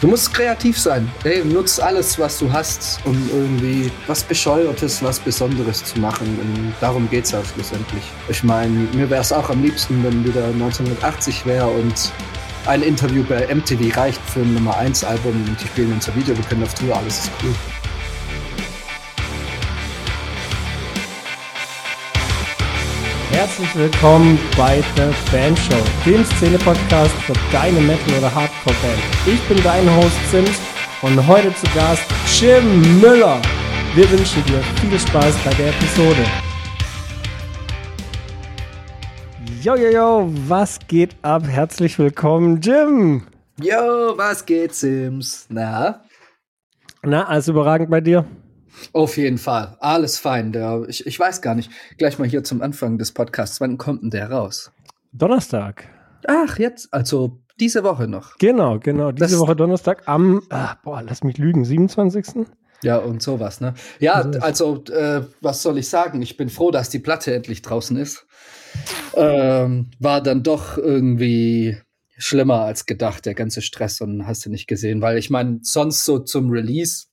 Du musst kreativ sein. Ey, nutz alles, was du hast, um irgendwie was Bescheuertes, was Besonderes zu machen. Und darum geht's ja schlussendlich. Ich meine, mir wäre es auch am liebsten, wenn wieder 1980 wäre und ein Interview bei MTV reicht für ein Nummer 1 Album und die spielen unser Video, wir können auf Tour, alles ist cool. Herzlich willkommen bei The Band Show, dem Szene-Podcast für deine Metal- oder Hardcore-Band. Ich bin dein Host Sims und heute zu Gast Jim Müller. Wir wünschen dir viel Spaß bei der Episode. Yo, yo, yo, was geht ab? Herzlich willkommen, Jim. Yo, was geht, Sims? Na? Na, alles überragend bei dir? Auf jeden Fall. Alles fein. Der, ich, ich weiß gar nicht. Gleich mal hier zum Anfang des Podcasts. Wann kommt denn der raus? Donnerstag. Ach, jetzt. Also diese Woche noch. Genau, genau. Diese Das- Woche Donnerstag am, ah, boah, lass mich lügen, 27. Ja, und sowas, ne? Ja, Also- also, äh, was soll ich sagen? Ich bin froh, dass die Platte endlich draußen ist. Ähm, war dann doch irgendwie schlimmer als gedacht, der ganze Stress und hast du nicht gesehen, weil ich meine, sonst so zum Release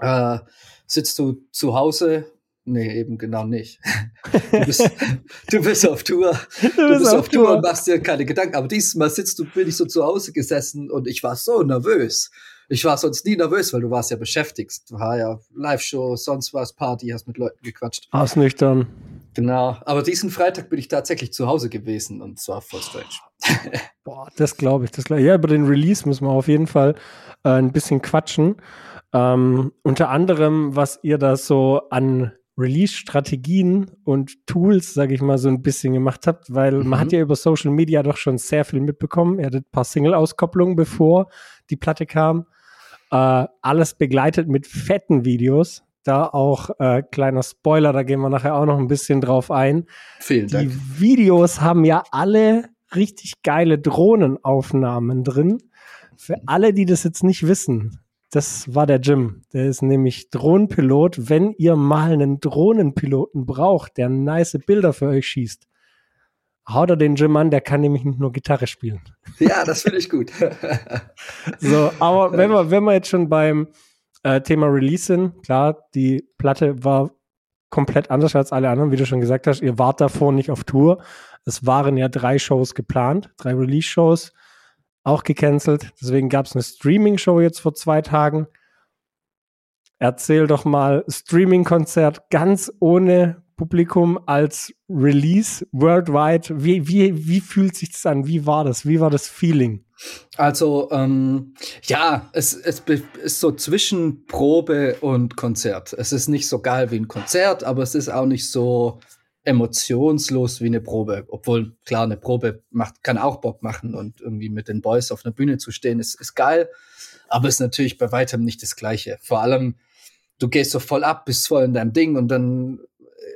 äh, sitzt du zu Hause. Nee, eben genau nicht. Du bist, du bist auf Tour. Du bist auf Tour und machst dir keine Gedanken. Aber dieses Mal sitzt du, bin ich so zu Hause gesessen und ich war so nervös. Ich war sonst nie nervös, weil du warst ja beschäftigt. Du war ja Live-Show, sonst was, Party, hast mit Leuten gequatscht. Ausnüchtern. Genau. Aber diesen Freitag bin ich tatsächlich zu Hause gewesen und zwar voll strange. Boah, das glaube ich. Das glaub ich. Ja, über den Release müssen wir auf jeden Fall äh, ein bisschen quatschen. Ähm, unter anderem, was ihr da so an Release-Strategien und Tools, sage ich mal, so ein bisschen gemacht habt, weil Mhm. man hat ja über Social Media doch schon sehr viel mitbekommen. Ihr hattet ein paar Single-Auskopplungen, bevor die Platte kam. Äh, alles begleitet mit fetten Videos. Da auch äh, kleiner Spoiler, da gehen wir nachher auch noch ein bisschen drauf ein. Vielen Die Dank. Videos haben ja alle richtig geile Drohnenaufnahmen drin. Für alle, die das jetzt nicht wissen, das war der Jim. Der ist nämlich Drohnenpilot. Wenn ihr mal einen Drohnenpiloten braucht, der nice Bilder für euch schießt, haut er den Jim an, der kann nämlich nicht nur Gitarre spielen. Ja, das finde ich gut. So, aber wenn wir, wenn wir jetzt schon beim äh, Thema Release sind, klar, die Platte war komplett anders als alle anderen, wie du schon gesagt hast. Ihr wart davor nicht auf Tour. Es waren ja drei Shows geplant, drei Release-Shows, auch gecancelt. Deswegen gab es eine Streaming-Show jetzt vor zwei Tagen. Erzähl doch mal, Streaming-Konzert ganz ohne Publikum als Release worldwide. Wie, wie, wie fühlt sich das an? Wie war das? Wie war das Feeling? Also, ähm, ja, es, es ist so zwischen Probe und Konzert. Es ist nicht so geil wie ein Konzert, aber es ist auch nicht so emotionslos wie eine Probe. Obwohl, klar, eine Probe macht, kann auch Bock machen und irgendwie mit den Boys auf einer Bühne zu stehen, ist, ist geil. Aber ist natürlich bei weitem nicht das Gleiche. Vor allem, du gehst so voll ab, bist voll in deinem Ding und dann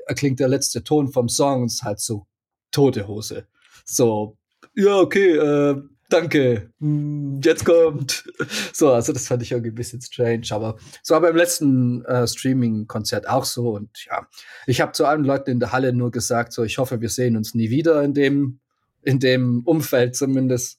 erklingt der letzte Ton vom Song und ist halt so tote Hose. So, ja, okay, äh, danke, hm, jetzt kommt. So, also das fand ich irgendwie ein bisschen strange, aber es war beim letzten äh, Streaming-Konzert auch so und ja, ich habe zu allen Leuten in der Halle nur gesagt, so, ich hoffe, wir sehen uns nie wieder in dem, in dem Umfeld zumindest.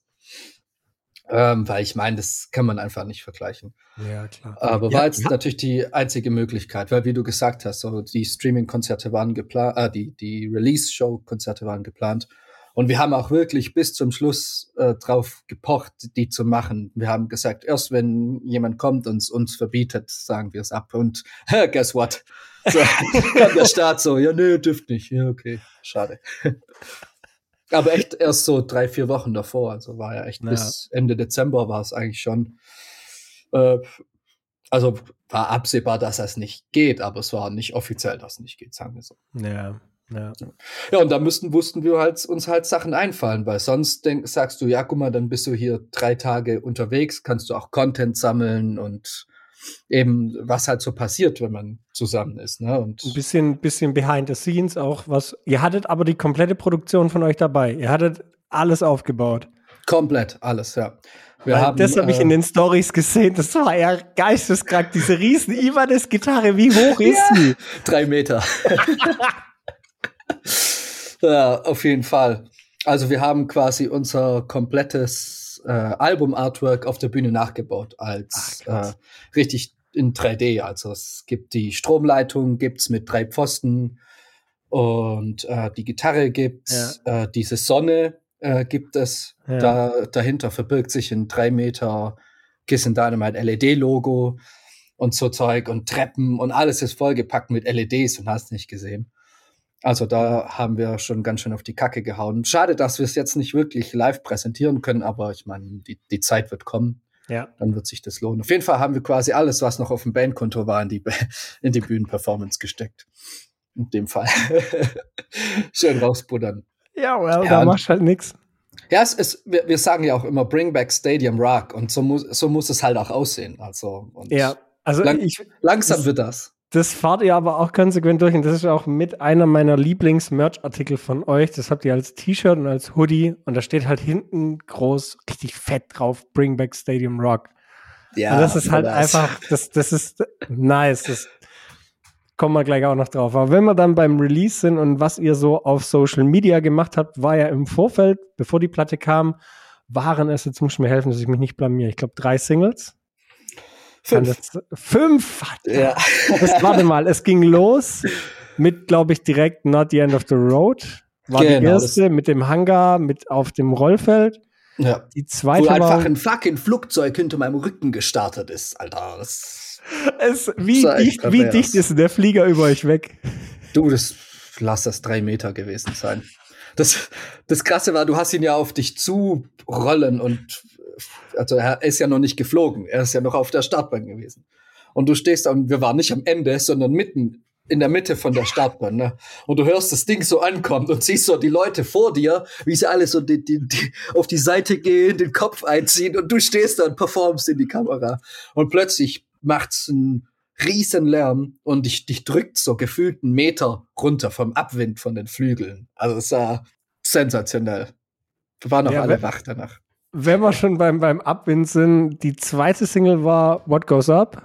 Ähm, weil ich meine, das kann man einfach nicht vergleichen. Ja, klar. Aber Ja, war jetzt ja. natürlich die einzige Möglichkeit, weil wie du gesagt hast, so die Streaming-Konzerte waren geplant, äh, die, die Release-Show-Konzerte waren geplant. Und wir haben auch wirklich bis zum Schluss äh, drauf gepocht, die zu machen. Wir haben gesagt, erst wenn jemand kommt und uns verbietet, sagen wir es ab. Und guess what? So, kam der Start so, ja, nö, dürft nicht. Ja, okay, schade. Aber echt erst so drei, vier Wochen davor. Also war ja echt Ja. bis Ende Dezember war es eigentlich schon. Äh, also war absehbar, dass das nicht geht, aber es war nicht offiziell, dass es nicht geht, sagen wir so. Ja, ja. Ja, und da müssten, mussten wir halt, uns halt Sachen einfallen, weil sonst denk, sagst du, ja, guck mal, dann bist du hier drei Tage unterwegs, kannst du auch Content sammeln und eben, was halt so passiert, wenn man zusammen ist. Ne? Und Ein bisschen, bisschen behind the scenes auch was. Ihr hattet aber die komplette Produktion von euch dabei. Ihr hattet alles aufgebaut. komplett alles, ja. Wir Weil haben, das habe ich äh, in den Stories gesehen. Das war ja geisteskrank. Diese riesen Ibanez-Gitarre, wie hoch ist sie? Drei Meter. ja, auf jeden Fall. Also wir haben quasi unser komplettes äh, Album-Artwork auf der Bühne nachgebaut als Ach, äh, richtig in 3D. Also es gibt die Stromleitung, gibt's mit drei Pfosten und äh, die Gitarre gibt's, äh, diese Sonne äh, gibt es. Ja. Da, dahinter verbirgt sich ein drei Meter Kiss and Dynamite LED-Logo und so Zeug und Treppen und alles ist vollgepackt mit LEDs und hast nicht gesehen. Also da haben wir schon ganz schön auf die Kacke gehauen. Schade, dass wir es jetzt nicht wirklich live präsentieren können, aber ich meine, die, die Zeit wird kommen, Ja. dann wird sich das lohnen. Auf jeden Fall haben wir quasi alles, was noch auf dem Bandkonto war, in die, in die Bühnenperformance gesteckt. In dem Fall. schön rausbuddern. Ja, well, Ja, da machst halt nix. Ja, es ist, wir, wir sagen ja auch immer Bring Back Stadium Rock und so muss, so muss es halt auch aussehen. Also und Ja. Also Lang- ich, langsam Das- wird das. Das fahrt ihr aber auch konsequent durch und das ist auch mit einer meiner Lieblings-Merch-Artikel von euch. Das habt ihr als T-Shirt und als Hoodie und da steht halt hinten groß, richtig fett drauf, Bring Back Stadium Rock. Ja, und das ist halt das. einfach, das, das ist nice. Das kommen wir gleich auch noch drauf. Aber wenn wir dann beim Release sind und was ihr so auf Social Media gemacht habt, war ja im Vorfeld, bevor die Platte kam, waren es, jetzt muss ich mir helfen, dass ich mich nicht blamiere. Ich glaube, drei Singles. Fünf. Fünf? Ja. Das, warte mal, es ging los mit, glaube ich, direkt Not the End of the Road. War die Genau, erste mit dem Hangar, mit auf dem Rollfeld. ja. Die Wo zweite einfach war ein fucking Flugzeug hinter meinem Rücken gestartet ist, Alter. Das, es, wie, dicht, wie dicht ist der Flieger über euch weg? du, das lass das drei Meter gewesen sein. Das, das Krasse war, du hast ihn ja auf dich zu rollen und also er ist ja noch nicht geflogen. Er ist ja noch auf der Startbahn gewesen. Und du stehst da und wir waren nicht am Ende, sondern mitten in der Mitte von der Startbahn. Ne? Und du hörst das Ding so ankommt und siehst so die Leute vor dir, wie sie alle so die, die, die auf die Seite gehen, den Kopf einziehen und du stehst da und performst in die Kamera. Und plötzlich macht's einen riesen Lärm und dich, dich drückt so gefühlt einen Meter runter vom Abwind von den Flügeln. Also es war sensationell. Wir waren noch Ja, alle wach danach. Wenn wir schon beim, beim Abwind sind, die zweite Single war What Goes Up.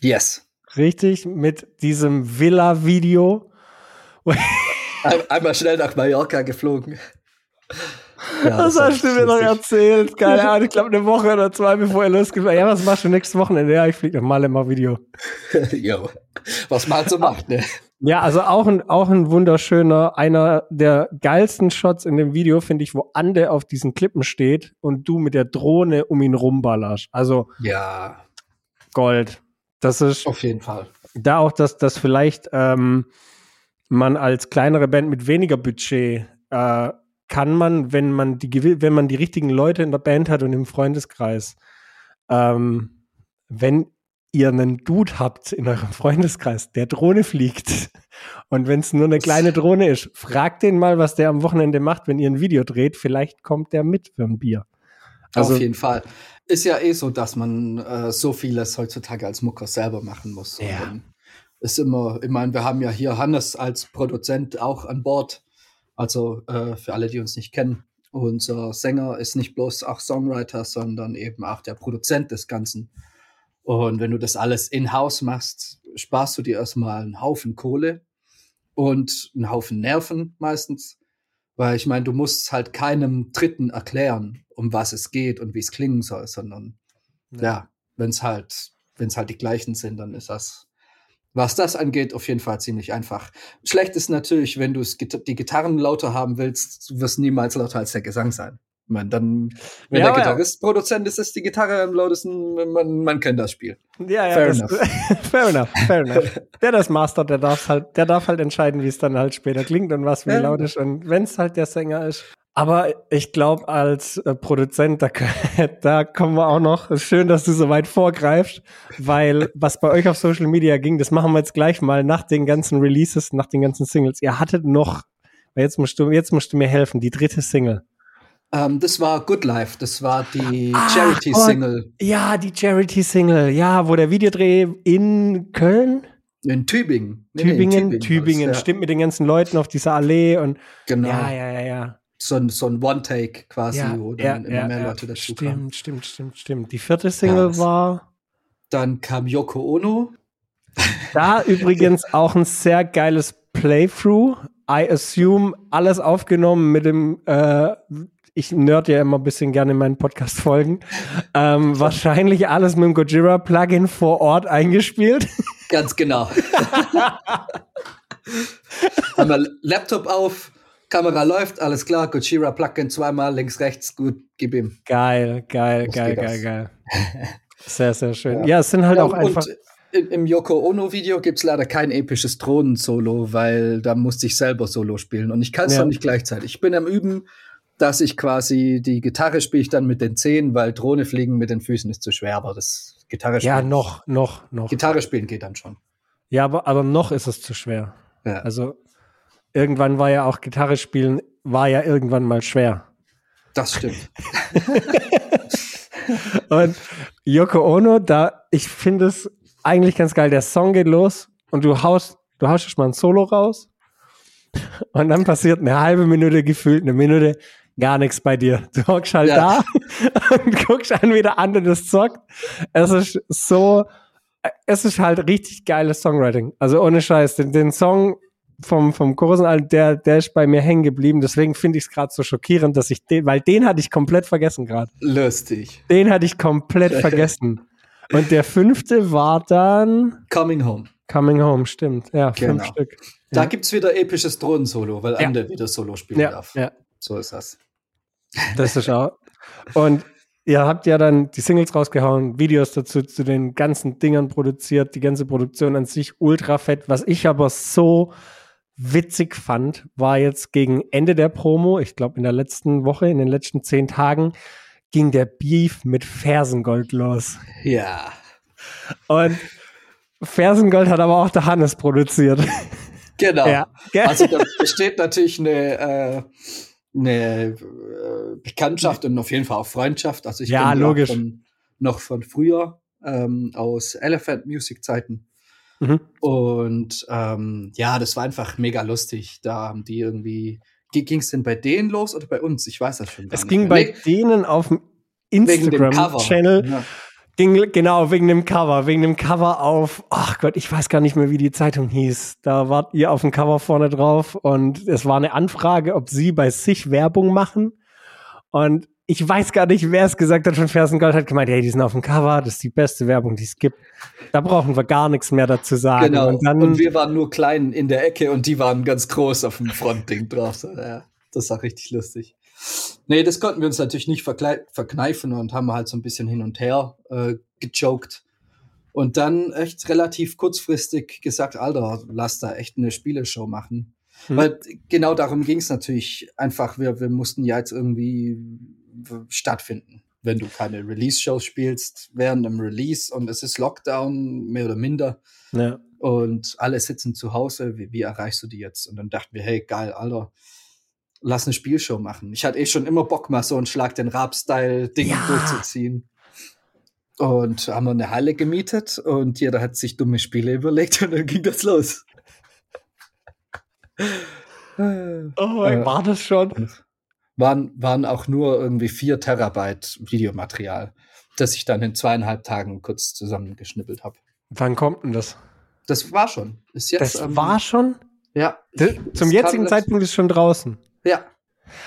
Yes. Richtig, mit diesem Villa-Video. Ein, einmal schnell nach Mallorca geflogen. Ja, das war hast du mir noch erzählt. Keine Ahnung, ich glaube eine Woche oder zwei, bevor er losgefahren Ja, was machst du nächstes Wochenende? Ja, ich fliege nach Malle mal Video. Jo. Was man so macht, ne? Ja, also auch ein, auch ein wunderschöner, einer der geilsten Shots in dem Video, finde ich, wo Ande auf diesen Klippen steht und du mit der Drohne um ihn rumballerst. Also Ja, Gold. Das ist auf jeden Fall. da auch, dass, dass vielleicht ähm, man als kleinere Band mit weniger Budget äh, kann man, wenn man die wenn man die richtigen Leute in der Band hat und im Freundeskreis, ähm, wenn ihr einen Dude habt in eurem Freundeskreis, der Drohne fliegt und wenn es nur eine kleine Drohne ist, fragt den mal, was der am Wochenende macht, wenn ihr ein Video dreht. Vielleicht kommt der mit für ein Bier. Also auf jeden Fall. Ist ja eh so, dass man äh, so vieles heutzutage als Mucker selber machen muss. Ja. Ist immer, ich meine, wir haben ja hier Hannes als Produzent auch an Bord. Also äh, für alle, die uns nicht kennen. Unser Sänger ist nicht bloß auch Songwriter, sondern eben auch der Produzent des Ganzen. Und wenn du das alles in-house machst, sparst du dir erstmal einen Haufen Kohle und einen Haufen Nerven meistens. Weil ich meine, du musst halt keinem Dritten erklären, um was es geht und wie es klingen soll, sondern ja, wenn es halt, wenn es halt die gleichen sind, dann ist das, was das angeht, auf jeden Fall ziemlich einfach. Schlecht ist natürlich, wenn du die Gitarren lauter haben willst, du wirst niemals lauter als der Gesang sein. Meine, dann, wenn Ja, der aber ja. Gitarrist Produzent ist, ist die Gitarre am lautesten, man, man kennt das Spiel. Ja, ja, Fair das, enough. fair enough, fair enough. Der das mastert, der darf halt, der darf halt entscheiden, wie es dann halt später klingt und was wie Ja. laut ist und wenn es halt der Sänger ist. Aber ich glaube, als äh, Produzent, da, da kommen wir auch noch. Ist schön, dass du so weit vorgreifst, weil was bei euch auf Social Media ging, das machen wir jetzt gleich mal nach den ganzen Releases, nach den ganzen Singles. Ihr hattet noch, jetzt musst du, jetzt musst du mir helfen, die dritte Single. Ähm, das war Good Life, das war die Ah, Charity-Single Ja, die Charity-Single, ja, wo der Videodreh in Köln in Tübingen. Nee, nee, in Tübingen, Tübingen, war's, ja. stimmt mit den ganzen Leuten auf dieser Allee und Genau. ja, ja, ja, ja. So ein, so ein One-Take quasi, ja, wo ja, dann immer ja, mehr ja. Leute dazu kamen. Stimmt, stimmt, stimmt, stimmt. Die vierte Single das- war Dann kam Yoko Ono. da übrigens auch ein sehr geiles Playthrough. I assume alles aufgenommen mit dem, äh, ich nerd ja immer ein bisschen gerne in meinen Podcast-Folgen. Ähm, wahrscheinlich alles mit dem Gojira-Plugin vor Ort eingespielt. Ganz genau. Wir Laptop auf, Kamera läuft, alles klar, Gojira Plugin zweimal, links, rechts, gut, gib ihm. Geil, geil, Los geil, geil, geil. Sehr, sehr schön. Ja, Ja. es sind halt Ja, auch einfach. Im Yoko Ono-Video gibt es leider kein episches Drohnen-Solo, weil da musste ich selber Solo spielen und ich kann es Ja. noch nicht gleichzeitig. Ich bin am Üben, dass ich quasi die Gitarre spiele ich dann mit den Zehen, weil Drohne fliegen mit den Füßen ist zu schwer, aber das Gitarre spielen, Ja, noch, noch, noch. Gitarre spielen geht dann schon. Ja, aber, aber noch ist es zu schwer. Ja. Also irgendwann war ja auch Gitarre spielen, war ja irgendwann mal schwer. Das stimmt. Und Yoko Ono, da, ich finde es eigentlich ganz geil. Der Song geht los und du haust, du haust erst mal ein Solo raus. Und dann passiert eine halbe Minute gefühlt, eine Minute gar nichts bei dir. Du hockst halt Ja. da und guckst einen wieder an, der das zockt. Es ist so, es ist halt richtig geiles Songwriting. Also ohne Scheiß, den, den Song vom, vom Kursen, der, der ist bei mir hängen geblieben. Deswegen finde ich es gerade so schockierend, dass ich den, weil den hatte ich komplett vergessen gerade. Lustig. Den hatte ich komplett vergessen. Und der fünfte war dann Coming Home. Coming Home, stimmt. Ja, fünf Genau. Stück. Da Ja. gibt's wieder episches Drohnen-Solo, weil Ja. Ande wieder Solo spielen Ja, darf. ja, So ist das. Das ist auch. Und ihr habt ja dann die Singles rausgehauen, Videos dazu zu den ganzen Dingern produziert, die ganze Produktion an sich ultra fett. Was ich aber so witzig fand, war jetzt gegen Ende der Promo, ich glaube in der letzten Woche, in den letzten zehn Tagen, ging der Beef mit Fersengold los. Ja. Und Fersengold hat aber auch der Hannes produziert. Genau. Ja. Also da besteht natürlich eine, äh, eine äh, Bekanntschaft und auf jeden Fall auch Freundschaft. Also ich Ja, logisch. Von, noch von früher ähm, aus Elephant Music Zeiten. Mhm. Und ähm, ja, das war einfach mega lustig. Da haben die irgendwie. Ging es denn bei denen los oder bei uns? Ich weiß das schon. Gar Es nicht ging mehr. bei Nee, denen auf dem. Instagram-Channel, Ja. Ging genau wegen dem Cover, wegen dem Cover auf, ach Gott, ich weiß gar nicht mehr, wie die Zeitung hieß. Da wart ihr auf dem Cover vorne drauf und es war eine Anfrage, ob sie bei sich Werbung machen. Und ich weiß gar nicht, wer es gesagt hat von Fersengold, hat gemeint, hey, die sind auf dem Cover, das ist die beste Werbung, die es gibt. Da brauchen wir gar nichts mehr dazu sagen. Genau. Und dann, und wir waren nur klein in der Ecke und die waren ganz groß auf dem Frontding drauf. Ja, das war richtig lustig. Nee, das konnten wir uns natürlich nicht verkneifen und haben halt so ein bisschen hin und her äh, gejoked. Und dann echt relativ kurzfristig gesagt, Alter, lass da echt eine Spieleshow machen. Hm. Weil genau darum ging es natürlich einfach. Wir, wir mussten ja jetzt irgendwie stattfinden. Wenn du keine Release-Shows spielst während dem Release und es ist Lockdown, mehr oder minder, ja. und alle sitzen zu Hause, wie, wie erreichst du die jetzt? Und dann dachten wir, hey, geil, Alter, lass eine Spielshow machen. Ich hatte eh schon immer Bock, mal so ein Schlag den Rab-Style-Ding Ja. durchzuziehen. Und haben wir eine Halle gemietet und jeder hat sich dumme Spiele überlegt und dann ging das los. Oh, Äh, war das schon? waren, waren auch nur irgendwie vier Terabyte Videomaterial, das ich dann in zweieinhalb Tagen kurz zusammengeschnippelt habe. Wann kommt denn das? Das war schon. Ist jetzt, Das ähm, war schon? ja. D- Zum jetzigen Zeitpunkt ist schon draußen. Ja.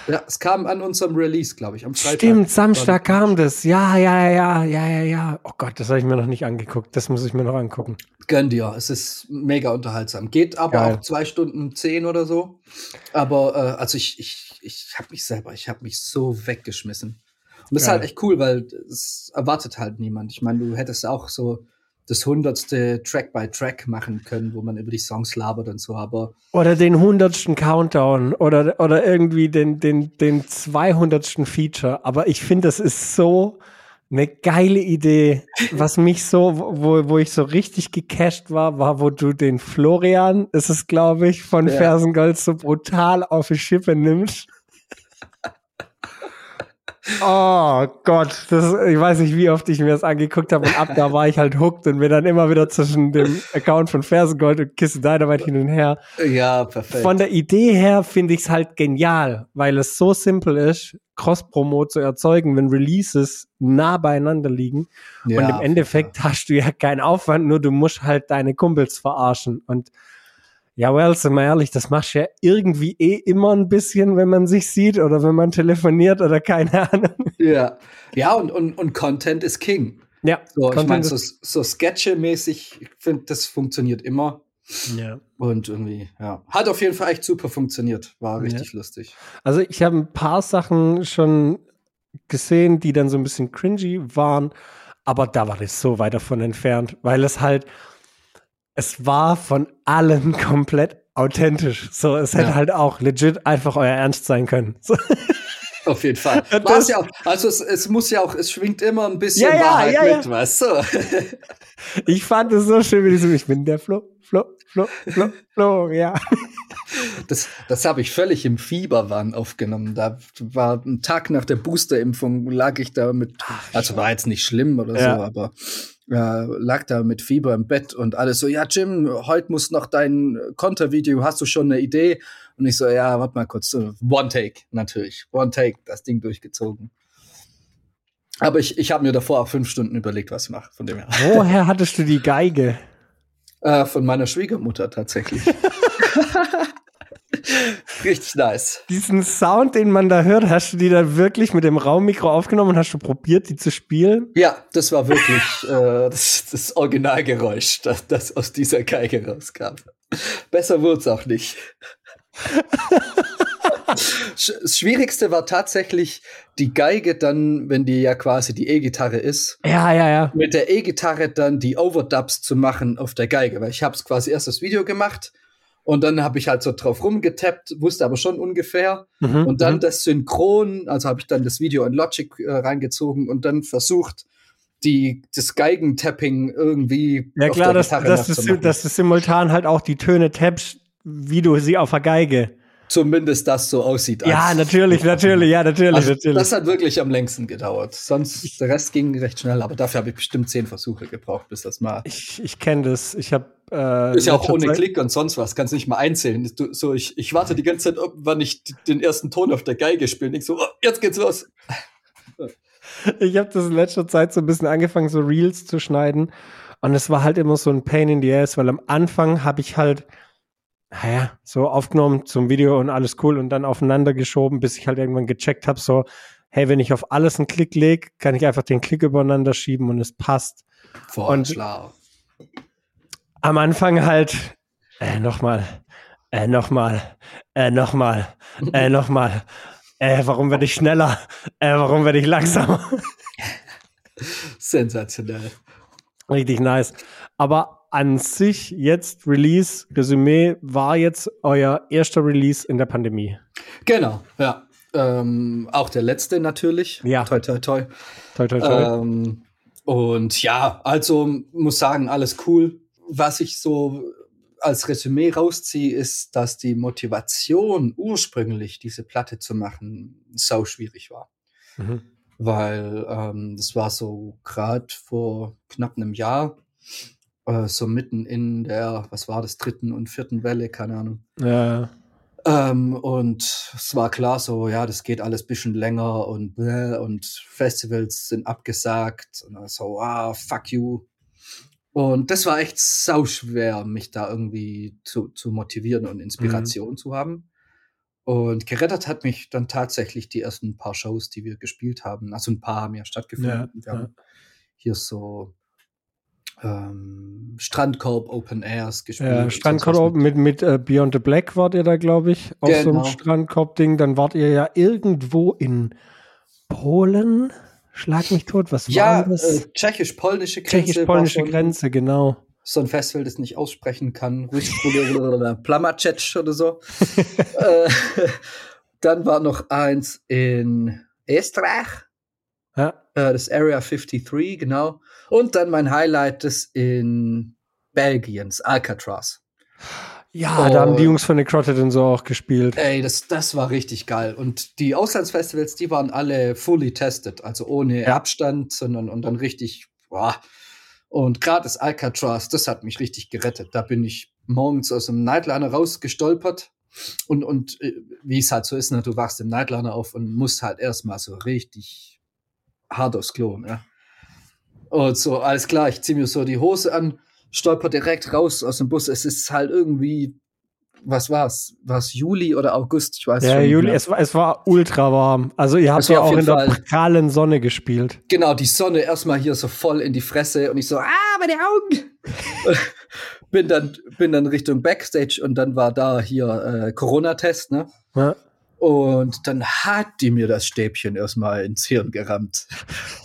Ja, es kam an unserem Release, glaube ich, am Freitag. Stimmt, Samstag kam das. Ja, ja, ja, ja, ja, ja. Oh Gott, das habe ich mir noch nicht angeguckt. Das muss ich mir noch angucken. Gönn dir. Es ist mega unterhaltsam. Geht aber Geil. auch zwei Stunden zehn oder so. Aber äh, also ich, ich, ich habe mich selber, ich habe mich so weggeschmissen. Und das ist Geil. halt echt cool, weil es erwartet halt niemand. Ich meine, du hättest auch so das hundertste Track by Track machen können, wo man über die Songs labert und so, aber Oder den hundertsten Countdown oder, oder irgendwie den, den, den zweihundertsten Feature. Aber ich finde, das ist so eine geile Idee. Was mich so, wo, wo ich so richtig gecasht war, war, wo du den Florian, ist es glaube ich, von Ja. Fersengold so brutal auf die Schippe nimmst. Oh Gott, das, ich weiß nicht, wie oft ich mir das angeguckt habe und ab da war ich halt hooked und mir dann immer wieder zwischen dem Account von Fersengold und Kiss Dynamite hin und her. ja, perfekt. Von der Idee her finde ich es halt genial, weil es so simpel ist, Cross-Promo zu erzeugen, wenn Releases nah beieinander liegen. ja, und im Endeffekt hast du ja keinen Aufwand, nur du musst halt deine Kumpels verarschen. Und Ja, well, sind wir ehrlich, das machst du ja irgendwie eh immer ein bisschen, wenn man sich sieht oder wenn man telefoniert oder keine Ahnung. Ja, ja und, und, und Content ist King. Ja, So, ich meine, so, so Sketche-mäßig, ich finde, das funktioniert immer. ja. Und irgendwie, ja. Hat auf jeden Fall echt super funktioniert. War richtig lustig. Also ich habe ein paar Sachen schon gesehen, die dann so ein bisschen cringy waren, aber da war das so weit davon entfernt, weil es halt, es war von allen komplett authentisch. So, es hätte Ja. halt auch legit einfach euer Ernst sein können. So. Auf jeden Fall. Ja auch, also es, es muss ja auch, es schwingt immer ein bisschen Ja, Wahrheit ja, mit, weißt du? Ich fand es so schön, wie die so, ich bin der Flo, Flo, Flo, Flo, Flo, ja. Das, das habe ich völlig im Fieberwahn aufgenommen. Da war ein Tag nach der Boosterimpfung, lag ich da mit, also war jetzt nicht schlimm oder so, aber äh, lag da mit Fieber im Bett und alles so, ja, Jim, heute muss noch dein Kontervideo, hast du schon eine Idee? Und ich so, ja, warte mal kurz, so, One Take, natürlich. One Take, das Ding durchgezogen. Aber ich, ich habe mir davor auch fünf Stunden überlegt, was ich mache, von dem her. Woher hattest du die Geige? Äh, von meiner Schwiegermutter tatsächlich. Richtig nice. Diesen Sound, den man da hört, hast du die da wirklich mit dem Raummikro aufgenommen und hast du probiert, die zu spielen? Ja, das war wirklich äh, das, das Originalgeräusch, das, das aus dieser Geige rauskam. Besser wurde es auch nicht. Das Schwierigste war tatsächlich die Geige dann, wenn die ja quasi die E-Gitarre ist, Ja, ja, ja. mit der E-Gitarre dann die Overdubs zu machen auf der Geige, weil ich habe es quasi erst das Video gemacht und dann habe ich halt so drauf rumgetappt, wusste aber schon ungefähr Mhm, und dann mhm. das Synchron, also habe ich dann das Video in Logic äh, reingezogen und dann versucht, die, das Geigentapping irgendwie Ja auf klar, der dass, dass, du, dass du simultan halt auch die Töne tappst, wie du sie auf der Geige. Zumindest das so aussieht. Ja, natürlich, natürlich, ja, natürlich, Also, natürlich. das hat wirklich am längsten gedauert. Sonst, der Rest ging recht schnell, aber dafür habe ich bestimmt zehn Versuche gebraucht, bis das mal. ich ich kenne das. Ich habe äh, Ist ja auch ohne Zeit- Klick und sonst was, kannst nicht mal einzählen. Du, so, ich, ich warte die ganze Zeit, ob, wann ich den ersten Ton auf der Geige spiele. Ich so, oh, jetzt geht's los. Ich habe das in letzter Zeit so ein bisschen angefangen, so Reels zu schneiden. Und es war halt immer so ein Pain in the Ass, weil am Anfang habe ich halt, naja, so aufgenommen zum Video und alles cool und dann aufeinander geschoben, bis ich halt irgendwann gecheckt habe, so, hey, wenn ich auf alles einen Klick lege, kann ich einfach den Klick übereinander schieben und es passt. Voll Und- schlau. Am Anfang halt, äh, nochmal, äh, nochmal, äh, nochmal, äh, nochmal. Äh, warum werde ich schneller? Äh, warum werde ich langsamer? Sensationell. Richtig nice. Aber an sich jetzt Release, Resümee, war jetzt euer erster Release in der Pandemie. Genau, ja. Ähm, auch der letzte natürlich. Ja. Toi, toi, toi. Toi, toi, toi. Ähm, und ja, also muss sagen, alles cool. Was ich so als Resümee rausziehe, ist, dass die Motivation ursprünglich, diese Platte zu machen, sau schwierig war. Mhm. Weil ähm, das war so gerade vor knapp einem Jahr, äh, so mitten in der, was war das, dritten und vierten Welle, keine Ahnung. Ja, Ähm, und es war klar so, ja, das geht alles bisschen länger und und Festivals sind abgesagt und so, ah, fuck you. Und das war echt sau schwer, mich da irgendwie zu, zu motivieren und Inspiration zu haben. Und gerettet hat mich dann tatsächlich die ersten paar Shows, die wir gespielt haben. Also ein paar haben ja stattgefunden. Ja, wir haben hier so ähm, Strandkorb Open Airs gespielt. ja Strandkorb was mit, mit äh, Beyond the Black wart ihr da, glaube ich, auf so Genau. einem Strandkorb-Ding. Dann wart ihr ja irgendwo in Polen. Schlag mich tot, was Ja, war das? äh, tschechisch-polnische Grenze. Tschechisch-polnische Grenze, genau. So ein Festival, das nicht aussprechen kann. Plamacec oder so. äh, dann war noch eins in Österreich, Ja, äh, das Area 53, genau. Und dann mein Highlight, das in Belgien, das Alcatraz. Ja da haben die Oh. Jungs von Necroted und so auch gespielt. Ey, das, das war richtig geil. Und die Auslandsfestivals, die waren alle fully tested, also ohne Ja. Abstand, sondern und dann richtig, boah. Und gerade das Alcatraz, das hat mich richtig gerettet. Da bin ich morgens aus dem Nightliner rausgestolpert. Und, und äh, wie es halt so ist, ne, du wachst im Nightliner auf und musst halt erstmal so richtig hart aufs Klo, ne? Und so, alles klar, ich zieh mir so die Hose an, stolper direkt raus aus dem Bus. Es ist halt irgendwie was war's? War es Juli oder August? Ich weiß Ja, schon. nicht Juli, es war, es war ultra warm. Also ihr habt ja auch in der Fall- prallen Sonne gespielt. Genau, die Sonne erstmal hier so voll in die Fresse und ich so, ah, meine Augen. bin dann bin dann Richtung Backstage und dann war da hier äh, Corona-Test, ne? Ja. Und dann hat die mir das Stäbchen erstmal ins Hirn gerammt.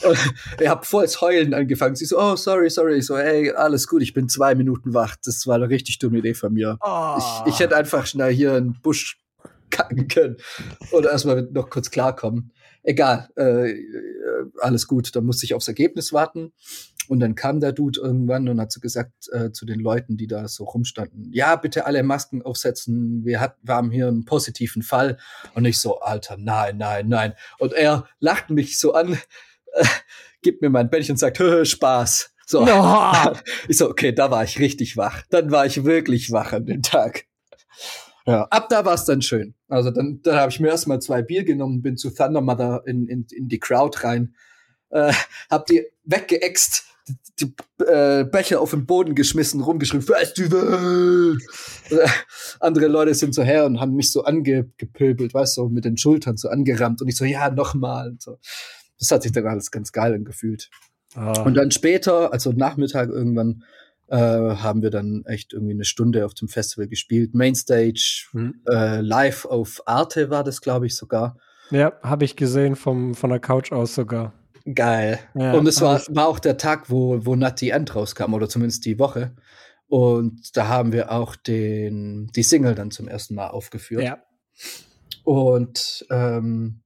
Und ich hab volles Heulen angefangen. Sie so, oh, sorry, sorry. Ich so, ey, alles gut, ich bin zwei Minuten wach. Das war eine richtig dumme Idee von mir. Ich, ich hätte einfach schnell hier einen Busch kacken können. Oder erstmal noch kurz klarkommen. Egal, äh, äh, alles gut. Dann musste ich aufs Ergebnis warten. Und dann kam der Dude irgendwann und hat so gesagt äh, zu den Leuten, die da so rumstanden, ja, bitte alle Masken aufsetzen. Wir, hat, wir haben hier einen positiven Fall. Und ich so, Alter, nein, nein, nein. Und er lacht mich so an, äh, gibt mir mein Bändchen und sagt, "Hö, Spaß. So. No. Ich so, okay, da war ich richtig wach. Dann war ich wirklich wach an dem Tag. Ja, ab da war es dann schön. Also dann, dann habe ich mir erstmal zwei Bier genommen, bin zu Thunder Mother in, in, in die Crowd rein, äh, hab die weggeext, die, die äh, Becher auf den Boden geschmissen, rumgeschrieben, Festival! Äh, andere Leute sind so her und haben mich so angepöbelt, weißt du, so mit den Schultern so angerammt und ich so, ja, nochmal. Und so. Das hat sich dann alles ganz geil angefühlt. Ah. Und dann später, also Nachmittag irgendwann, äh, haben wir dann echt irgendwie eine Stunde auf dem Festival gespielt. Mainstage, Hm. äh, live auf Arte war das, glaube ich, sogar. Ja, habe ich gesehen vom, von der Couch aus sogar. Geil. Ja, und es war, war auch der Tag, wo, wo Nutty End rauskam, oder zumindest die Woche. Und da haben wir auch den, die Single dann zum ersten Mal aufgeführt. Ja. Und ähm,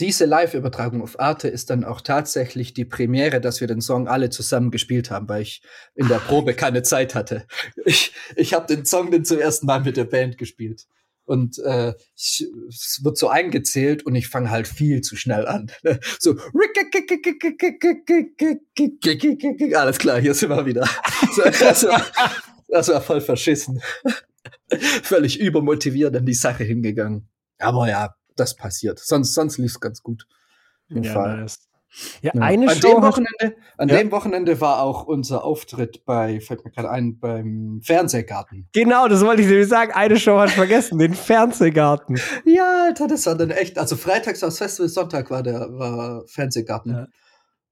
diese Live-Übertragung auf Arte ist dann auch tatsächlich die Premiere, dass wir den Song alle zusammen gespielt haben, weil ich in der Probe keine Zeit hatte. Ich, ich habe den Song dann zum ersten Mal mit der Band gespielt. Und äh, ich, es wird so eingezählt und ich fange halt viel zu schnell an. So, alles klar, hier sind wir wieder. Das, war, das war voll verschissen. Völlig übermotiviert an die Sache hingegangen. Aber ja, das passiert. Sonst, sonst lief es ganz gut. Auf jeden Ja, Fall. nice. Ja, Ja. eine an Show. dem Wochenende, an Ja. dem Wochenende war auch unser Auftritt bei, fällt mir gerade ein, beim Fernsehgarten. Genau, das wollte ich nämlich sagen. Eine Show hat vergessen, den Fernsehgarten. Ja, Alter, das war dann echt. Also freitags war das Festival, Sonntag war der war Fernsehgarten. Ja.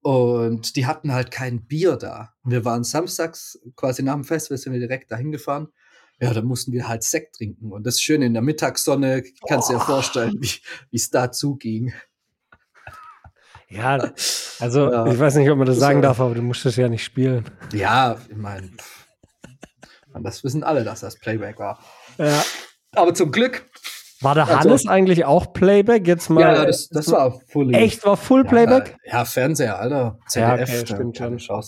Und die hatten halt kein Bier da. Wir waren samstags, quasi nach dem Festival, sind wir direkt dahin gefahren. Ja, da mussten wir halt Sekt trinken. Und das Schöne in der Mittagssonne, kannst du dir vorstellen, wie es da zuging. Ja, also Ja. ich weiß nicht, ob man das sagen darf, aber du musstest ja nicht spielen. Ja, ich meine, das wissen alle, dass das Playback war. Ja. Aber zum Glück, War der Also- Hannes eigentlich auch Playback? Jetzt mal. ja, ja, das, das war fully. echt war Full Playback? Ja, ja, Fernseher, Alter. Ja, ZDF, okay, da stimmt schon.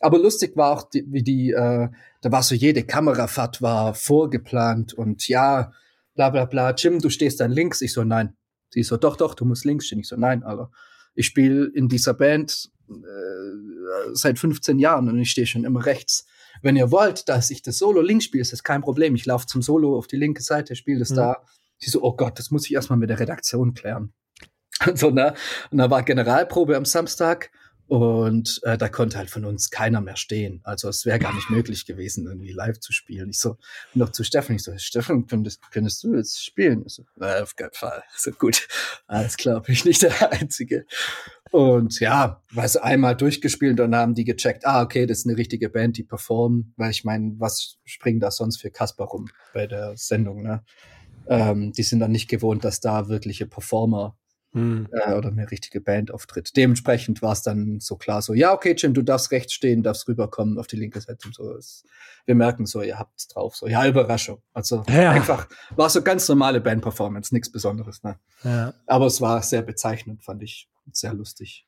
Aber lustig war auch, die, wie die, äh, da war so jede Kamerafahrt war vorgeplant und ja, bla bla bla. Jim, du stehst dann links. Ich so, nein. Sie so, doch, doch, du musst links stehen. Ich so, nein, Alter. Ich spiele in dieser Band äh, seit 15 Jahren und ich stehe schon immer rechts. Wenn ihr wollt, dass ich das Solo links spiele, ist das kein Problem. Ich laufe zum Solo auf die linke Seite, spiele das Mhm. da. Sie so, oh Gott, das muss ich erstmal mit der Redaktion klären. Und so, ne? Und da war Generalprobe am Samstag und äh, da konnte halt von uns keiner mehr stehen. Also es wäre gar nicht möglich gewesen, irgendwie live zu spielen. Ich so, noch zu Steffen, ich so, Steffen, könntest, könntest du jetzt spielen? Ich so, na, auf keinen Fall. So gut. Alles bin ich nicht der Einzige. Und ja, weiß einmal durchgespielt und dann haben die gecheckt, ah, okay, das ist eine richtige Band, die performen, weil ich meine, was springen da sonst für Kasper rum bei der Sendung, ne? Ähm, die sind dann nicht gewohnt, dass da wirkliche Performer Hm. äh, oder eine richtige Band auftritt. Dementsprechend war es dann so klar, so, ja, okay, Jim, du darfst rechts stehen, darfst rüberkommen auf die linke Seite und so. Es, wir merken so, ihr habt's drauf, so, ja, Überraschung. Also Ja. einfach, war so ganz normale Band-Performance, nichts Besonderes, ne? Ja. Aber es war sehr bezeichnend, fand ich sehr lustig.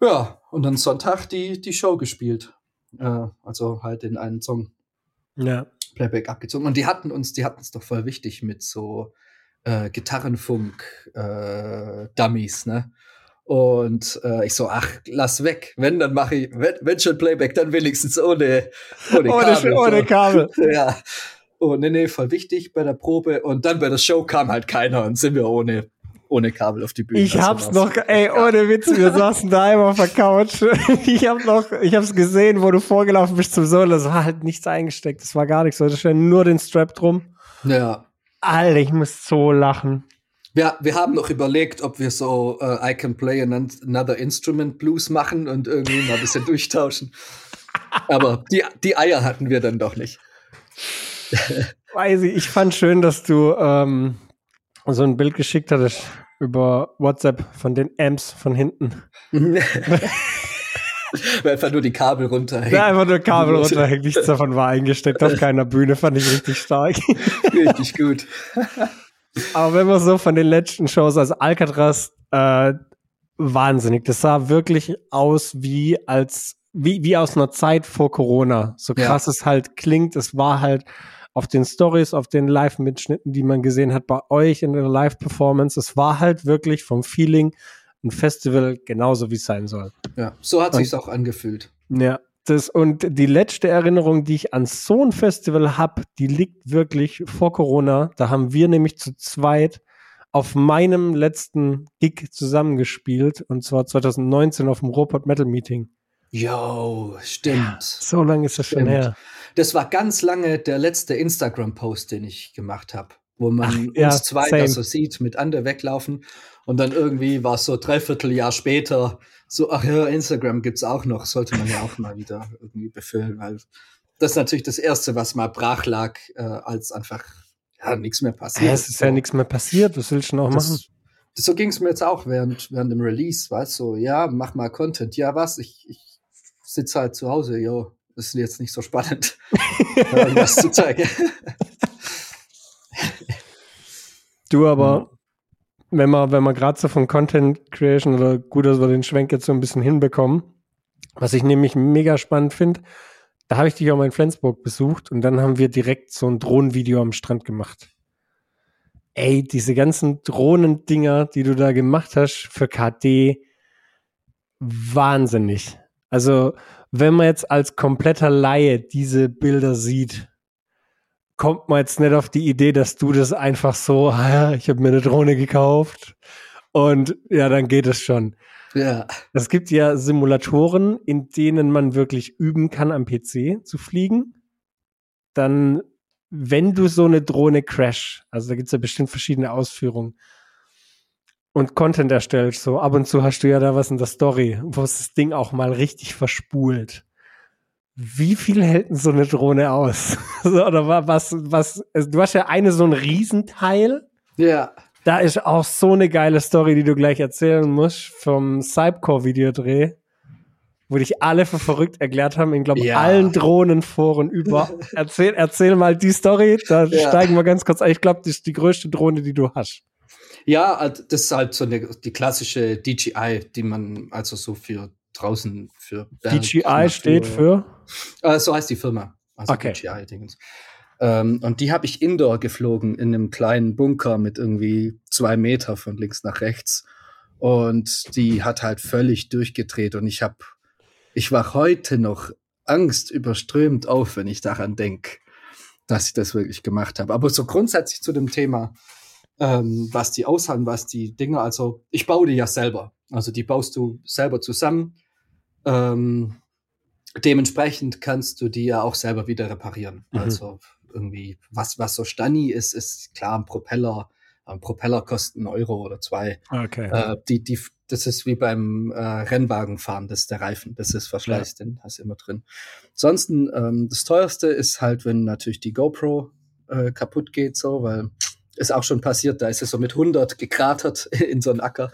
Ja, und dann Sonntag die, die Show gespielt. Äh, also halt in einen Song ja. Playback abgezogen. Und die hatten uns, die hatten es doch voll wichtig mit so äh, Gitarrenfunk äh, ne? Und äh, ich so, ach, lass weg. Wenn, dann mache ich, wenn, wenn schon Playback, dann wenigstens ohne, ohne Ohne, Kabel. ohne so. Kabel. Ja. Oh, nee, nee, voll wichtig bei der Probe. Und dann bei der Show kam halt keiner und sind wir ohne, ohne Kabel auf die Bühne. Ich Also hab's noch, ey, ohne Witz, wir saßen daheim auf der Couch. Ich hab noch, ich hab's gesehen, wo du vorgelaufen bist zum Solo. Das war halt nichts eingesteckt. Das war gar nichts. Da stand nur den Strap drum. Ja. Alter, ich muss so lachen. Wir, wir haben noch überlegt, ob wir so äh, I Can Play Another Instrument Blues machen und irgendwie mal ein bisschen durchtauschen. Aber die, die Eier hatten wir dann doch nicht. Weiß ich, ich fand schön, dass du ähm, so ein Bild geschickt hattest über WhatsApp von den Amps von hinten. Weil einfach nur die Kabel runterhängen. Ja, einfach nur Kabel runterhängt. Nichts davon war eingesteckt auf keiner Bühne. Fand ich richtig stark. Richtig gut. Aber wenn man so von den letzten Shows, also Alcatraz, äh, wahnsinnig. Das sah wirklich aus wie als wie, wie aus einer Zeit vor Corona. So krass ja. es halt klingt. Es war halt auf den Stories, auf den Live-Mitschnitten, die man gesehen hat bei euch in der Live-Performance. Es war halt wirklich vom Feeling ein Festival genauso, wie es sein soll. Ja, so hat sich's auch angefühlt. Ja, das, und die letzte Erinnerung, die ich an so ein Festival habe, die liegt wirklich vor Corona. Da haben wir nämlich zu zweit auf meinem letzten Gig zusammengespielt und zwar 2019 auf dem Robot Metal Meeting. Jo, stimmt. Ja, so lange ist das stimmt. schon her. Das war ganz lange der letzte Instagram-Post, den ich gemacht habe, wo man Ach, ja, uns zwei so sieht, mit Ande weglaufen und dann irgendwie war es so dreiviertel Jahr später so, ach ja, Instagram gibt's auch noch, sollte man ja auch mal wieder irgendwie befüllen, weil das ist natürlich das Erste, was mal brach lag, äh, als einfach ja, nichts mehr passiert. Ja, es ist ja nichts mehr passiert, was willst du noch das, machen? So ging es mir jetzt auch während, während dem Release, weißt du, so, ja, mach mal Content. Ja, was? Ich, ich sitze halt zu Hause, jo, das ist jetzt nicht so spannend, irgendwas zu zeigen. Du aber, wenn man, wenn man gerade so von Content Creation oder gut, dass wir den Schwenk jetzt so ein bisschen hinbekommen, was ich nämlich mega spannend finde, da habe ich dich auch mal in Flensburg besucht und dann haben wir direkt so ein Drohnenvideo am Strand gemacht. Ey, diese ganzen Drohnendinger, die du da gemacht hast für KD, wahnsinnig. Also, wenn man jetzt als kompletter Laie diese Bilder sieht, kommt man jetzt nicht auf die Idee, dass du das einfach so, ich habe mir eine Drohne gekauft und ja, dann geht es schon. Ja. Es gibt ja Simulatoren, in denen man wirklich üben kann, am PC zu fliegen. Dann, wenn du so eine Drohne crash, also da gibt es ja bestimmt verschiedene Ausführungen und Content erstellst, so ab und zu hast du ja da was in der Story, wo es das Ding auch mal richtig verspult wie viel hält denn so eine Drohne aus? Oder was, was, also du hast ja eine so ein Riesenteil. Ja. Da ist auch so eine geile Story, die du gleich erzählen musst vom Cypcore-Videodreh, wo dich alle für verrückt erklärt haben, in, glaube ja. allen Drohnenforen über. erzähl, erzähl mal die Story, da ja. steigen wir ganz kurz ein. Ich glaube, das ist die größte Drohne, die du hast. Ja, das ist halt so eine, die klassische DJI, die man also so für draußen für Berg, DJI Natur, steht für? Äh, so heißt die Firma. Also okay. DJI Dingens. Ähm, und die habe ich indoor geflogen in einem kleinen Bunker mit irgendwie zwei Meter von links nach rechts. Und die hat halt völlig durchgedreht. Und ich habe, ich war heute noch Angst überströmt auf, wenn ich daran denke, dass ich das wirklich gemacht habe. Aber so grundsätzlich zu dem Thema, ähm, was die aushalten, was die Dinge, also ich baue die ja selber. Also die baust du selber zusammen ähm, dementsprechend kannst du die ja auch selber wieder reparieren. Mhm. Also irgendwie, was, was so Stani ist, ist klar ein Propeller. Ein Propeller kostet einen Euro oder zwei. Okay. Äh, die, die, das ist wie beim äh, Rennwagenfahren, das ist der Reifen, das ist Verschleiß, ja. den hast du immer drin. Ansonsten, ähm, das teuerste ist halt, wenn natürlich die GoPro äh, kaputt geht, so, weil ist auch schon passiert, da ist es so mit 100 gekratert in so einen Acker.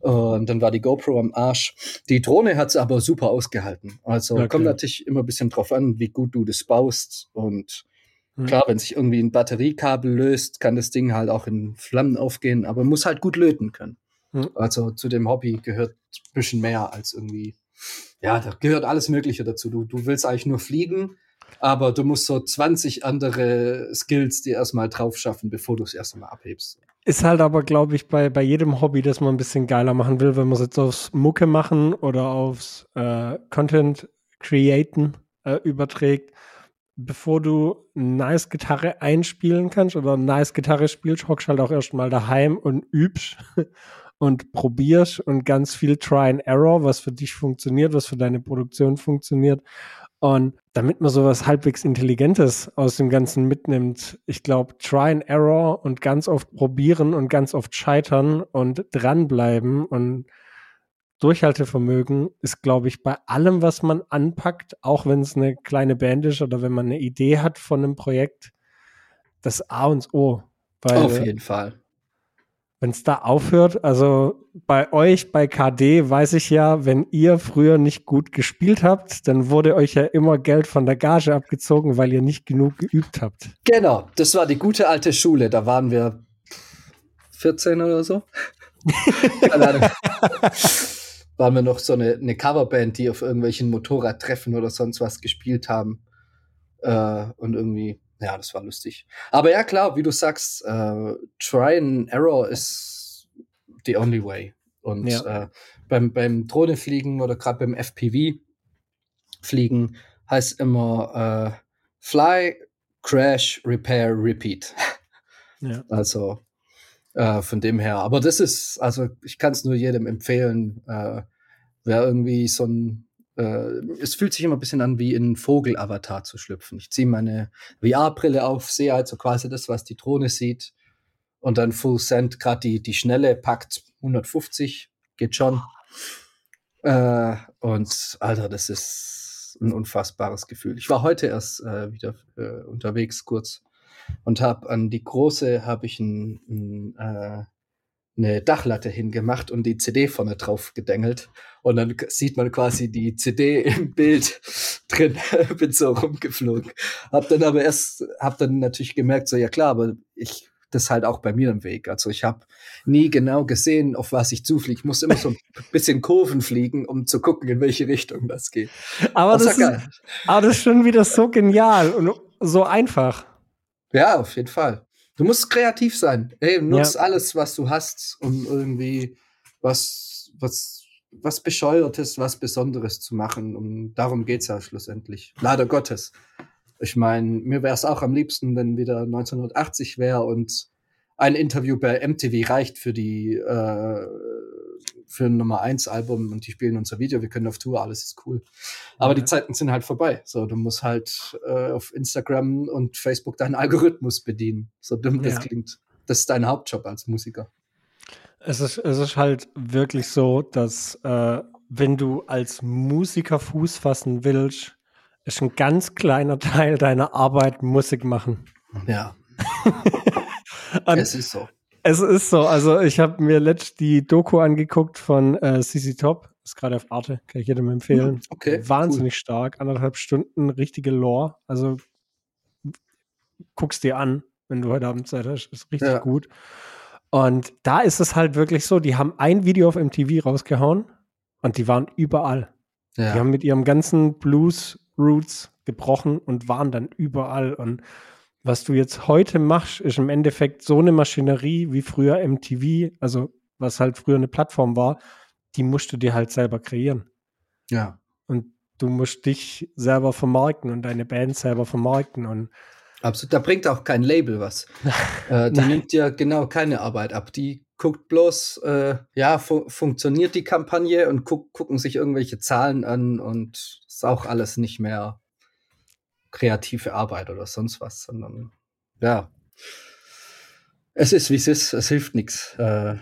Und dann war die GoPro am Arsch. Die Drohne hat es aber super ausgehalten. Also okay. kommt natürlich immer ein bisschen drauf an, wie gut du das baust. Und mhm. klar, wenn sich irgendwie ein Batteriekabel löst, kann das Ding halt auch in Flammen aufgehen, aber muss halt gut löten können. Mhm. Also zu dem Hobby gehört ein bisschen mehr als irgendwie, ja, da gehört alles Mögliche dazu. Du, du willst eigentlich nur fliegen, aber du musst so 20 andere Skills dir erstmal drauf schaffen, bevor du es erst einmal abhebst. Ist halt aber, glaube ich, bei, bei jedem Hobby, das man ein bisschen geiler machen will, wenn man es jetzt aufs Mucke machen oder aufs äh, Content createn äh, überträgt, bevor du nice Gitarre einspielen kannst oder nice Gitarre spielst, hockst halt auch erstmal daheim und übst und probierst und ganz viel Try and Error, was für dich funktioniert, was für deine Produktion funktioniert. Und damit man sowas halbwegs Intelligentes aus dem Ganzen mitnimmt, ich glaube, Try and Error und ganz oft probieren und ganz oft scheitern und dranbleiben und Durchhaltevermögen ist, glaube ich, bei allem, was man anpackt, auch wenn es eine kleine Band ist oder wenn man eine Idee hat von einem Projekt, das A und O. Auf jeden Fall. Wenn es da aufhört, also bei euch, bei KD, weiß ich ja, wenn ihr früher nicht gut gespielt habt, dann wurde euch ja immer Geld von der Gage abgezogen, weil ihr nicht genug geübt habt. Genau, das war die gute alte Schule. Da waren wir 14 oder so. Keine Ahnung. waren wir noch so eine, eine Coverband, die auf irgendwelchen Motorradtreffen oder sonst was gespielt haben. Äh, und irgendwie ja, das war lustig. Aber ja, klar, wie du sagst, äh, Try and Error ist the only way. Und ja. äh, beim, beim Drohnefliegen oder gerade beim FPV-Fliegen heißt immer äh, Fly, Crash, Repair, Repeat. Ja. Also äh, von dem her. Aber das ist, also ich kann es nur jedem empfehlen, äh, wer irgendwie so ein es fühlt sich immer ein bisschen an, wie in Vogel-Avatar zu schlüpfen. Ich ziehe meine VR-Brille auf, sehe also quasi das, was die Drohne sieht. Und dann Full Send, gerade die, die schnelle packt 150, geht schon. Äh, und Alter, das ist ein unfassbares Gefühl. Ich war heute erst äh, wieder äh, unterwegs kurz und habe an die große habe ich ein, ein äh, eine Dachlatte hingemacht und die CD vorne drauf gedengelt. Und dann sieht man quasi die CD im Bild drin, bin so rumgeflogen. Hab dann aber erst, hab dann natürlich gemerkt, so ja klar, aber ich, das ist halt auch bei mir im Weg. Also ich habe nie genau gesehen, auf was ich zufliege. Ich muss immer so ein bisschen Kurven fliegen, um zu gucken, in welche Richtung das geht. Aber, das, das ist, aber das ist schon wieder so genial und so einfach. Ja, auf jeden Fall. Du musst kreativ sein. Ey, nutz ja. alles, was du hast, um irgendwie was, was, was Bescheuertes, was Besonderes zu machen. Und darum geht's ja schlussendlich. Leider Gottes. Ich meine, mir wäre es auch am liebsten, wenn wieder 1980 wäre und ein Interview bei MTV reicht für die äh, für ein Nummer 1 Album und die spielen unser Video, wir können auf Tour, alles ist cool. Aber ja. die Zeiten sind halt vorbei. So, du musst halt äh, auf Instagram und Facebook deinen Algorithmus bedienen. So dumm das ja. klingt. Das ist dein Hauptjob als Musiker. Es ist, es ist halt wirklich so, dass äh, wenn du als Musiker Fuß fassen willst, ist ein ganz kleiner Teil deiner Arbeit Musik machen. Ja. es ist so. Es ist so, also ich habe mir letztens die Doku angeguckt von äh, CC Top, ist gerade auf Arte, kann ich jedem empfehlen. Hm, okay. Wahnsinnig cool. stark, anderthalb Stunden, richtige Lore. Also guckst dir an, wenn du heute Abend Zeit hast, ist richtig ja. gut. Und da ist es halt wirklich so, die haben ein Video auf MTV rausgehauen und die waren überall. Ja. Die haben mit ihrem ganzen Blues Roots gebrochen und waren dann überall und was du jetzt heute machst, ist im Endeffekt so eine Maschinerie wie früher MTV, also was halt früher eine Plattform war, die musst du dir halt selber kreieren. Ja. Und du musst dich selber vermarkten und deine Band selber vermarkten und Absolut, da bringt auch kein Label was. äh, die nimmt dir genau keine Arbeit ab. Die guckt bloß, äh, ja, fu funktioniert die Kampagne und guck, gucken sich irgendwelche Zahlen an und ist auch alles nicht mehr kreative Arbeit oder sonst was, sondern ja, es ist wie es ist, es hilft nichts. Äh,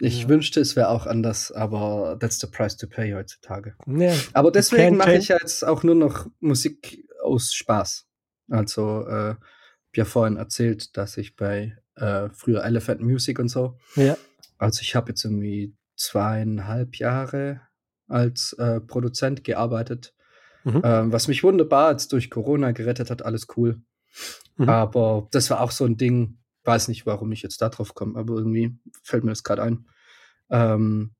ich ja. wünschte, es wäre auch anders, aber that's the price to pay heutzutage. Ja, aber deswegen mache ich ja jetzt auch nur noch Musik aus Spaß. Also, äh, ich ja vorhin erzählt, dass ich bei äh, früher Elephant Music und so. Ja. Also ich habe jetzt irgendwie zweieinhalb Jahre als äh, Produzent gearbeitet Mhm. Ähm, was mich wunderbar jetzt durch Corona gerettet hat, alles cool. Mhm. Aber das war auch so ein Ding, weiß nicht, warum ich jetzt da drauf komme, aber irgendwie fällt mir das gerade ein. Ähm,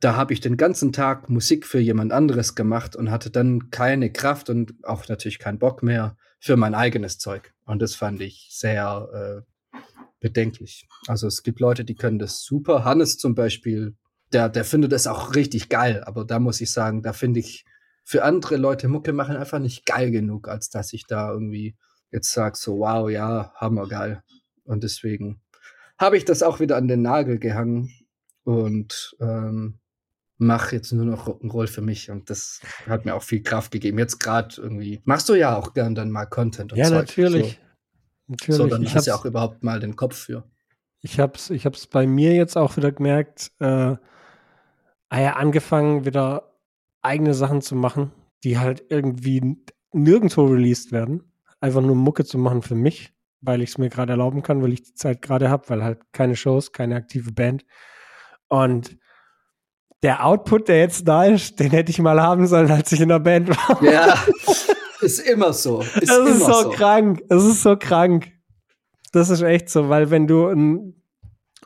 da habe ich den ganzen Tag Musik für jemand anderes gemacht und hatte dann keine Kraft und auch natürlich keinen Bock mehr für mein eigenes Zeug. Und das fand ich sehr äh, bedenklich. Also es gibt Leute, die können das super. Hannes zum Beispiel, der, der findet das auch richtig geil. Aber da muss ich sagen, da finde ich für andere Leute Mucke machen einfach nicht geil genug, als dass ich da irgendwie jetzt sage, so wow, ja, hammergeil. Und deswegen habe ich das auch wieder an den Nagel gehangen und ähm, mache jetzt nur noch Rock'n'Roll für mich und das hat mir auch viel Kraft gegeben. Jetzt gerade irgendwie machst du ja auch gern dann mal Content und Ja, Zeug. natürlich. So, Natürlich. so dann ich hast du ja hab's- auch überhaupt mal den Kopf für. Ich habe es ich hab's bei mir jetzt auch wieder gemerkt, äh, ah ja, angefangen wieder eigene Sachen zu machen, die halt irgendwie nirgendwo released werden. Einfach nur Mucke zu machen für mich, weil ich es mir gerade erlauben kann, weil ich die Zeit gerade habe, weil halt keine Shows, keine aktive Band. Und der Output, der jetzt da ist, den hätte ich mal haben sollen, als ich in der Band war. Ja, ist immer so. Ist Das immer ist so, krank. Es ist so krank. Das ist echt so, weil wenn du ein,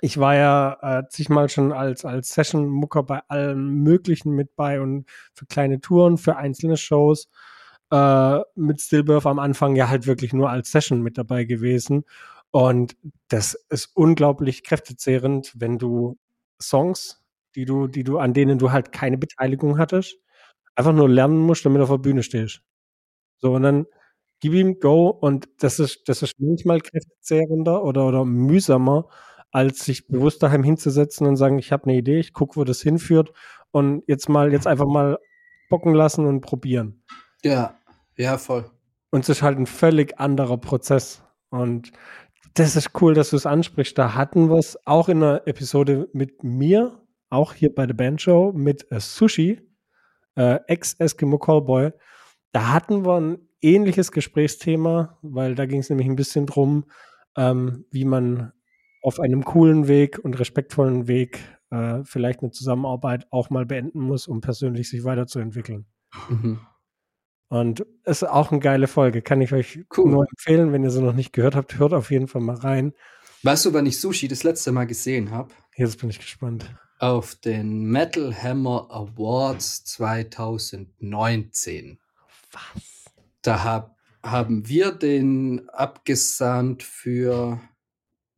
ich war ja äh, zigmal schon als, als Session-Mucker bei allem Möglichen mit bei und für kleine Touren, für einzelne Shows. Äh, mit Stillbirth am Anfang ja halt wirklich nur als Session mit dabei gewesen. Und das ist unglaublich kräftezehrend, wenn du Songs, die du, die du, an denen du halt keine Beteiligung hattest, einfach nur lernen musst, damit du auf der Bühne stehst. So, und dann gib ihm Go und das ist, das ist manchmal kräftezehrender oder, oder mühsamer, als sich bewusst daheim hinzusetzen und sagen, ich habe eine Idee, ich gucke, wo das hinführt und jetzt mal, jetzt einfach mal bocken lassen und probieren. Ja, ja, voll. Und es ist halt ein völlig anderer Prozess. Und das ist cool, dass du es ansprichst. Da hatten wir es auch in einer Episode mit mir, auch hier bei der Bandshow, mit äh, Sushi, äh, Ex-Eskimo Callboy. Da hatten wir ein ähnliches Gesprächsthema, weil da ging es nämlich ein bisschen drum, ähm, wie man auf einem coolen Weg und respektvollen Weg äh, vielleicht eine Zusammenarbeit auch mal beenden muss, um persönlich sich weiterzuentwickeln. Mhm. Und es ist auch eine geile Folge. Kann ich euch Cool. nur empfehlen, wenn ihr sie noch nicht gehört habt, hört auf jeden Fall mal rein. Weißt du, wann ich Sushi das letzte Mal gesehen habe? Jetzt bin ich gespannt. Auf den Metal Hammer Awards 2019. Was? Da hab, haben wir den abgesandt für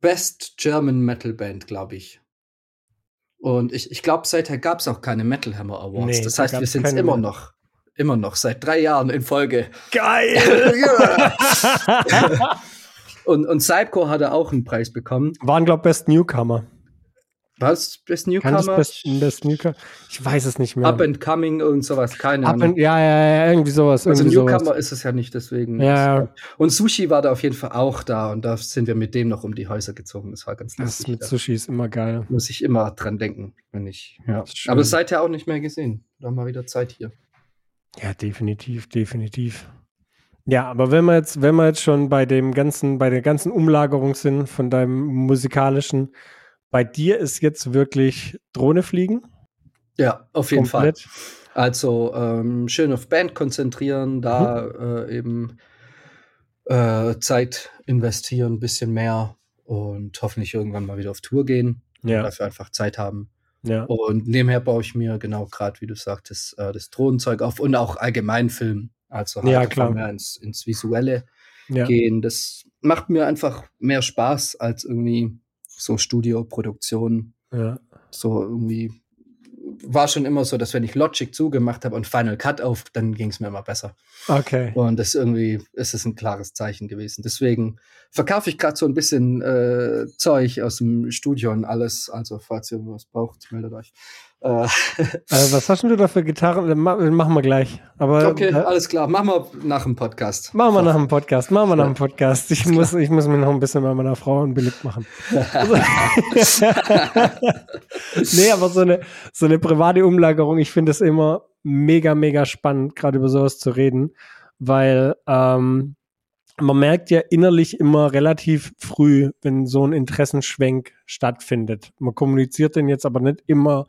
Best German Metal Band, glaube ich. Und ich, ich glaube, seither gab es auch keine Metal Hammer Awards. Nee, das da heißt, wir sind immer noch, immer noch seit drei Jahren in Folge. Geil! Und, und Sidecore hatte auch einen Preis bekommen. Waren, glaube ich, Best Newcomer. Was? Best Kann Newcomer? das Best, Best Newcomer? Ich weiß es nicht mehr. Up and Coming, irgend sowas, keine Ahnung. and, ja, ja, ja, irgendwie sowas. Also irgendwie Newcomer sowas. ist es ja nicht, deswegen. Ja, ja. Und Sushi war da auf jeden Fall auch da und da sind wir mit dem noch um die Häuser gezogen. Das war ganz Das lustig. mit Da Sushi ist immer geil. muss ich immer dran denken, wenn ich. Ja. Das. Aber seither auch nicht mehr gesehen. Da mal wieder Zeit hier. Ja, definitiv, definitiv. Ja, aber wenn wir jetzt, wenn wir jetzt schon bei dem ganzen, bei der ganzen Umlagerung sind von deinem musikalischen, bei dir ist jetzt wirklich Drohne fliegen. Ja, auf jeden komplett. Fall. Also ähm, schön auf Band konzentrieren, da Mhm. äh, eben äh, Zeit investieren, ein bisschen mehr und hoffentlich irgendwann mal wieder auf Tour gehen. und Ja, Dafür einfach Zeit haben. ja. Und nebenher baue ich mir genau gerade, wie du sagtest, äh, das Drohnenzeug auf und auch allgemein Film. Also Ja, einfach klar. mehr ins, ins Visuelle ja. gehen. Das macht mir einfach mehr Spaß als irgendwie so Studioproduktion. ja. So irgendwie war schon immer so, dass wenn ich Logic zugemacht habe und Final Cut auf, dann ging es mir immer besser. Okay. Und das irgendwie ist es ein klares Zeichen gewesen. Deswegen verkaufe ich gerade so ein bisschen äh, Zeug aus dem Studio und alles. Also falls ihr was braucht, meldet euch. Äh, Äh, was hast denn du da für Gitarren? Ma- Machen wir gleich. Aber okay, äh, alles klar. Machen wir nach dem Podcast. machen wir nach dem Podcast. Machen wir nach dem Podcast. Ich muss, ich muss mich noch ein bisschen bei meiner Frau unbeliebt machen. nee, aber so eine, so eine private Umlagerung, ich finde es immer mega, mega spannend, gerade über sowas zu reden, weil ähm, man merkt ja innerlich immer relativ früh, wenn so ein Interessenschwenk stattfindet. Man kommuniziert den jetzt aber nicht immer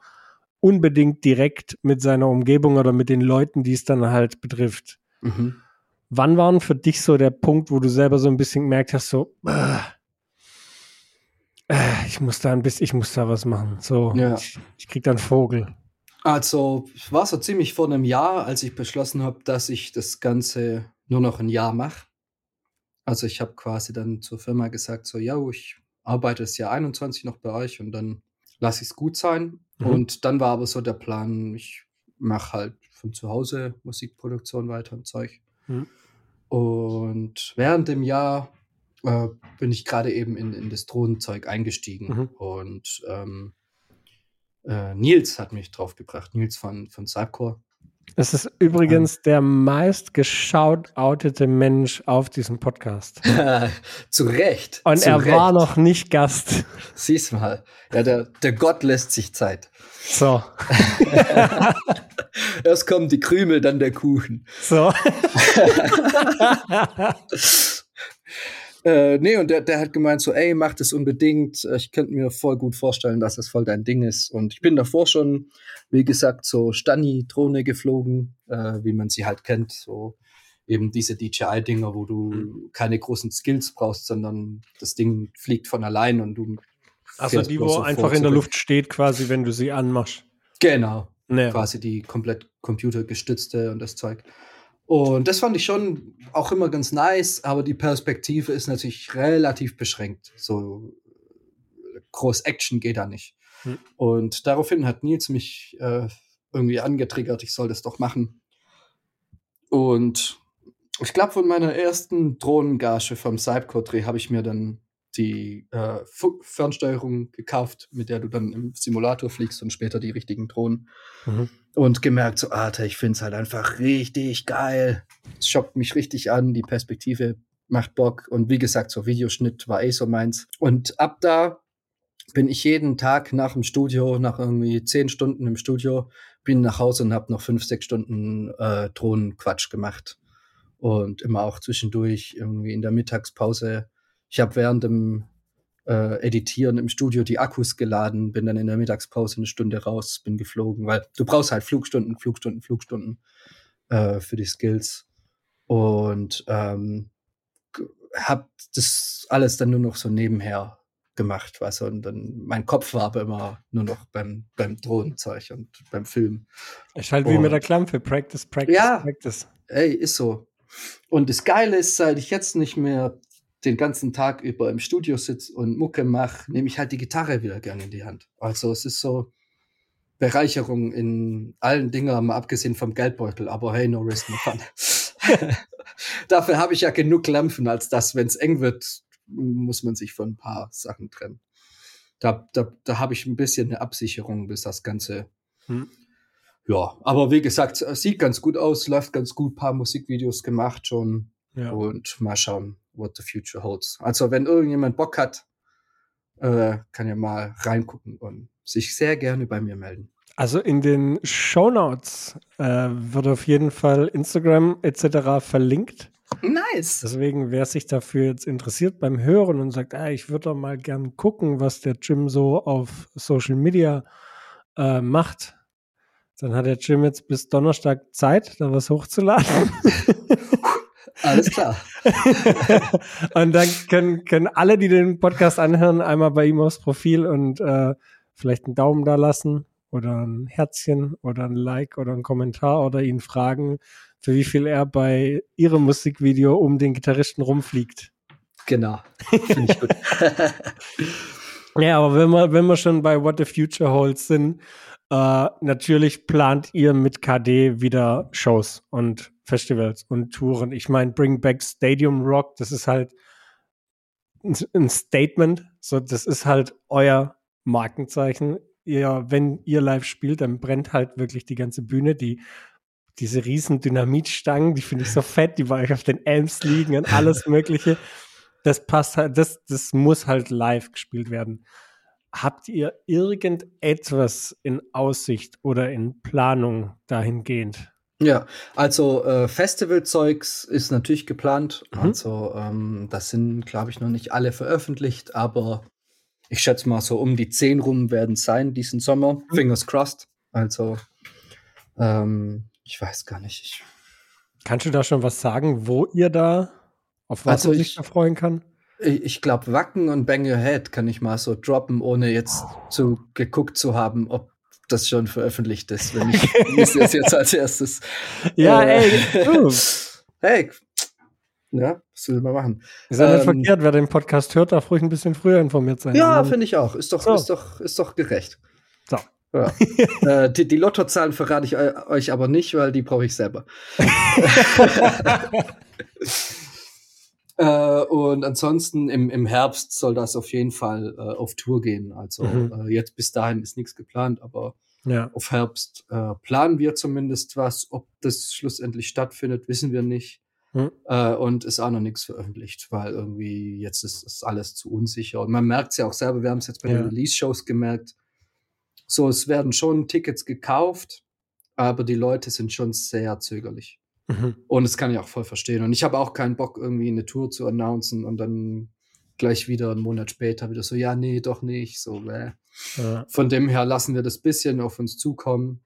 unbedingt direkt mit seiner Umgebung oder mit den Leuten, die es dann halt betrifft. Mhm. Wann war denn für dich so der Punkt, wo du selber so ein bisschen gemerkt hast, so, äh, äh, ich muss da ein bisschen, ich muss da was machen. So, Ja. ich, ich krieg da einen Vogel. Also, es war so ziemlich vor einem Jahr, als ich beschlossen habe, dass ich das Ganze nur noch ein Jahr mache. Also, ich habe quasi dann zur Firma gesagt, so, ja, ich arbeite das Jahr 21 noch bei euch und dann lasse ich es gut sein. Mhm. Und dann war aber so der Plan, ich mache halt von zu Hause Musikproduktion weiter und Zeug. Mhm. Und während dem Jahr äh, bin ich gerade eben in, in das Drohnenzeug eingestiegen. Mhm. Und ähm, Äh, Nils hat mich draufgebracht. Nils von, von Cypcore. Es ist übrigens der meist geschaut-outete Mensch auf diesem Podcast. zu Recht. Und zu er Recht. war noch nicht Gast. Siehst mal. Ja, der, der Gott lässt sich Zeit. So, Erst kommen die Krümel, dann der Kuchen. so. Äh, nee, und der, der hat gemeint so, ey, mach das unbedingt. Ich könnte mir voll gut vorstellen, dass das voll dein Ding ist. Und ich bin davor schon, wie gesagt, so Stani-Drohne geflogen, äh, wie man sie halt kennt. So eben diese DJI-Dinger, wo du keine großen Skills brauchst, sondern das Ding fliegt von allein und du. Also die, wo so einfach in der. Luft steht, quasi, wenn du sie anmachst. Genau. Nee. quasi die komplett computergestützte und das Zeug. Und das fand ich schon auch immer ganz nice, aber die Perspektive ist natürlich relativ beschränkt. So groß Action geht da nicht. Hm. Und daraufhin hat Nils mich äh, irgendwie angetriggert, ich soll das doch machen. Und ich glaube, von meiner ersten Drohnengage vom Cypcore-Dreh habe ich mir dann die äh, Fernsteuerung gekauft, mit der du dann im Simulator fliegst und später die richtigen Drohnen Mhm. und gemerkt, so, Alter, ich finde es halt einfach richtig geil. Es schockt mich richtig an, die Perspektive macht Bock. Und wie gesagt, so Videoschnitt war eh so meins. Und ab da bin ich jeden Tag nach dem Studio, nach irgendwie zehn Stunden im Studio, bin nach Hause und habe noch fünf, sechs Stunden äh, Drohnenquatsch gemacht. Und immer auch zwischendurch irgendwie in der Mittagspause. Ich habe während dem äh, Editieren im Studio die Akkus geladen, bin dann in der Mittagspause eine Stunde raus, bin geflogen, weil du brauchst halt Flugstunden, Flugstunden, Flugstunden äh, für die Skills. Und ähm, g- hab das alles dann nur noch so nebenher gemacht, weißt du, und dann mein Kopf war aber immer nur noch beim, beim Drohnenzeug und beim Film. Ist halt wie mit Und- der Klampe. Practice, practice, Ja. practice. Ey, ist so. Und das Geile ist, seit ich jetzt nicht mehr den ganzen Tag über im Studio sitze und Mucke mache, nehme ich halt die Gitarre wieder gerne in die Hand. Also es ist so Bereicherung in allen Dingen, mal abgesehen vom Geldbeutel, aber hey, no risk, no fun. Dafür habe ich ja genug Lämpfen, als dass, wenn es eng wird, muss man sich von ein paar Sachen trennen. Da, da, da habe ich ein bisschen eine Absicherung, bis das Ganze Hm. ja, aber wie gesagt, es sieht ganz gut aus, läuft ganz gut, paar Musikvideos gemacht schon Ja. und mal schauen, what the future holds. Also wenn irgendjemand Bock hat, äh, kann ja mal reingucken und sich sehr gerne bei mir melden. Also in den Shownotes äh, wird auf jeden Fall Instagram etc. verlinkt. Nice. Deswegen, wer sich dafür jetzt interessiert beim Hören und sagt, ah, ich würde doch mal gern gucken, was der Jim so auf Social Media äh, macht, dann hat der Jim jetzt bis Donnerstag Zeit, da was hochzuladen. Alles klar. und dann können, können alle, die den Podcast anhören, einmal bei ihm aufs Profil und äh, vielleicht einen Daumen da lassen oder ein Herzchen oder ein Like oder einen Kommentar oder ihn fragen, für wie viel er bei ihrem Musikvideo um den Gitarristen rumfliegt. Genau. Finde ich gut. Ja, aber wenn wir, wenn wir schon bei What the Future Holds sind, äh, natürlich plant ihr mit KD wieder Shows und Festivals und Touren. Ich meine, Bring Back Stadium Rock, das ist halt ein, Statement. So, das ist halt euer Markenzeichen. Ihr, wenn ihr live spielt, dann brennt halt wirklich die ganze Bühne. Die, diese riesen Dynamitstangen, die finde ich so fett, die bei euch auf den Elms liegen und alles Mögliche. Das passt halt, das, das muss halt live gespielt werden. Habt ihr irgendetwas in Aussicht oder in Planung dahingehend? Ja, also äh, Festivalzeugs ist natürlich geplant. Mhm. Also ähm, das sind, glaube ich, noch nicht alle veröffentlicht, aber ich schätze mal so um die zehn rum werden es sein diesen Sommer. Mhm. Fingers crossed. Also ähm, ich weiß gar nicht. Ich, Kannst du da schon was sagen, wo ihr da auf was Also man sich ich- da freuen kann? Ich glaube, Wacken und Bang Your Head kann ich mal so droppen, ohne jetzt zu geguckt zu haben, ob das schon veröffentlicht ist. Wenn ich wüsste es jetzt als erstes. Ja, Äh, ey. Hey, ja, was will man machen? Ist ja nicht Ähm, verkehrt, wer den Podcast hört, darf ruhig ein bisschen früher informiert sein. Ja, Also, finde ich auch. Ist doch, So. ist doch, ist doch gerecht. So. Ja. äh, die, die Lottozahlen verrate ich eu- euch aber nicht, weil die brauche ich selber. Äh, und ansonsten im, im Herbst soll das auf jeden Fall äh, auf Tour gehen. Also Mhm. äh, jetzt bis dahin ist nichts geplant, aber Ja. auf Herbst äh, planen wir zumindest was. Ob das schlussendlich stattfindet, wissen wir nicht. Hm. Äh, und ist auch noch nichts veröffentlicht, weil irgendwie jetzt ist, ist alles zu unsicher. Und man merkt es ja auch selber, wir haben es jetzt bei Ja. den Release-Shows gemerkt. So, es werden schon Tickets gekauft, aber die Leute sind schon sehr zögerlich. Mhm. Und das kann ich auch voll verstehen. Und ich habe auch keinen Bock, irgendwie eine Tour zu announcen und dann gleich wieder einen Monat später wieder so, ja, nee, doch nicht. So, bäh. Ja. Von dem her lassen wir das bisschen auf uns zukommen.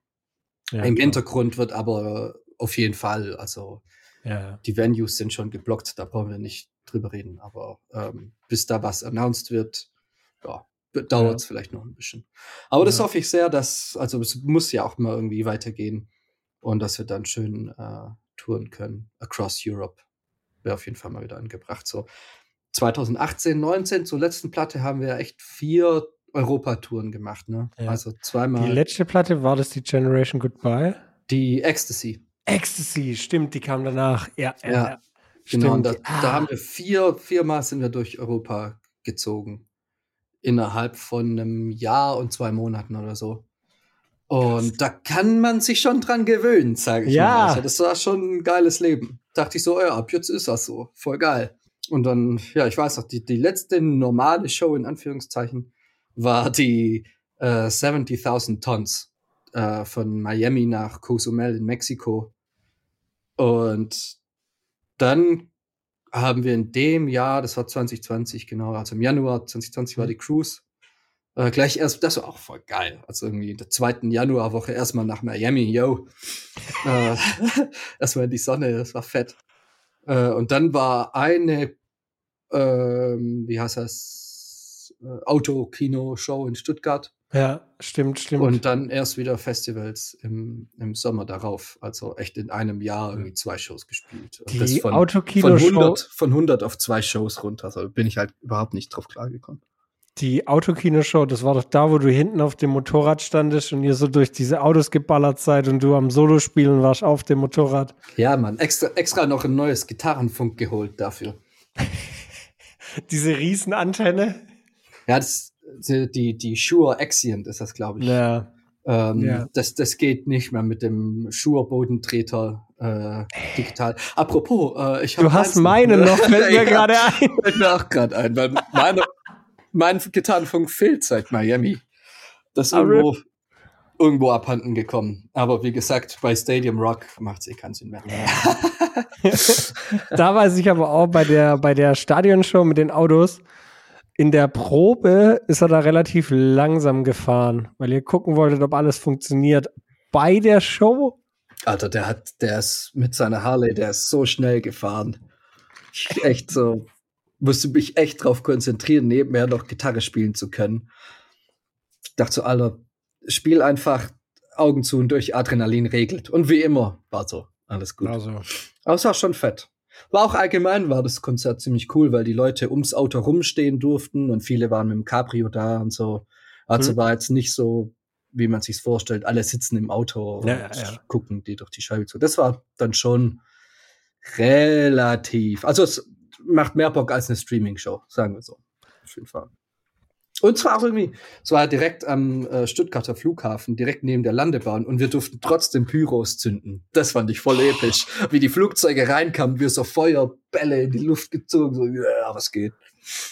Ja, Im klar. Hintergrund wird aber auf jeden Fall, also Ja. die Venues sind schon geblockt, da brauchen wir nicht drüber reden. Aber ähm, bis da was announced wird, ja, dauert es vielleicht noch ein bisschen. Aber das Ja. hoffe ich sehr, dass, also es muss ja auch mal irgendwie weitergehen und dass wir dann schön äh, touren können. Across Europe wäre auf jeden Fall mal wieder angebracht. So 2018, 19 zur letzten Platte haben wir echt vier Europatouren gemacht, ne? Ja. Also Die zweimal letzte Platte war das die Generation Goodbye? die Ecstasy. Ecstasy, stimmt, die kam danach. Ja, ja. Ja. Genau, und da. Ah. da haben wir vier, viermal sind wir durch Europa gezogen. Innerhalb von einem Jahr und zwei Monaten oder so. Und da kann man sich schon dran gewöhnen, sage ich Ja. mal. Also das war schon ein geiles Leben. Dachte ich so, ja, ab jetzt ist das so. Voll geil. Und dann, ja, ich weiß noch, die, die letzte normale Show in Anführungszeichen war die äh, 70.000 Tons äh, von Miami nach Cozumel in Mexiko. Und dann haben wir in dem Jahr, das war 2020 genau, also im Januar 2020 war die Cruise, äh, gleich erst, das war auch voll geil. Also irgendwie in der zweiten Januarwoche erstmal nach Miami, yo. äh, erstmal in die Sonne, das war fett. Äh, und dann war eine, ähm, wie heißt das, äh, Autokino-Show in Stuttgart. Ja, stimmt, stimmt. Und dann erst wieder Festivals im, im Sommer darauf. Also echt in einem Jahr irgendwie zwei Shows gespielt. Und die das von, von, Autokino-Show 100, von 100 auf zwei Shows runter. Also bin ich halt überhaupt nicht drauf klargekommen. Die Autokino-Show, das war doch da, wo du hinten auf dem Motorrad standest und ihr so durch diese Autos geballert seid und du am Solo spielen warst auf dem Motorrad. Ja, Mann, extra, extra noch ein neues Gitarrenfunk geholt dafür. Diese Riesenantenne. Ja, das, die, die, Shure Accent ist das, glaube ich. Ja. Ähm, Ja. das, das geht nicht mehr mit dem Shure Bodentreter äh, digital. Apropos, äh, ich hab Du hast meine ne? noch, fällt mir gerade ein. Fällt mir auch gerade ein, weil meine, mein Gitarrenfunk fehlt seit Miami. Das ist Ah, irgendwo, irgendwo abhanden gekommen. Aber wie gesagt, bei Stadium Rock macht es eh keinen Sinn mehr. Da weiß ich aber auch bei der, bei der Stadionshow mit den Autos, in der Probe ist er da relativ langsam gefahren, weil ihr gucken wolltet, ob alles funktioniert. Bei der Show, Alter, der hat, der ist mit seiner Harley, der ist so schnell gefahren. Echt so, musste mich echt drauf konzentrieren, nebenher noch Gitarre spielen zu können. Ich dachte so, Alter, spiel einfach Augen zu und durch Adrenalin regelt. Und wie immer war so, alles gut. also, Aber es war schon fett. War auch allgemein, war das Konzert ziemlich cool, weil die Leute ums Auto rumstehen durften und viele waren mit dem Cabrio da und so. Also Mhm. war jetzt nicht so, wie man sich's vorstellt, alle sitzen im Auto und ja, ja. gucken die durch die Scheibe zu. Das war dann schon relativ, also es macht mehr Bock als eine Streaming-Show, sagen wir so. Auf jeden Fall. Und zwar auch irgendwie, es war direkt am äh, Stuttgarter Flughafen, direkt neben der Landebahn und wir durften trotzdem Pyros zünden. Das fand ich voll episch. Wie die Flugzeuge reinkamen, wir so Feuerbälle in die Luft gezogen, so, ja, was geht.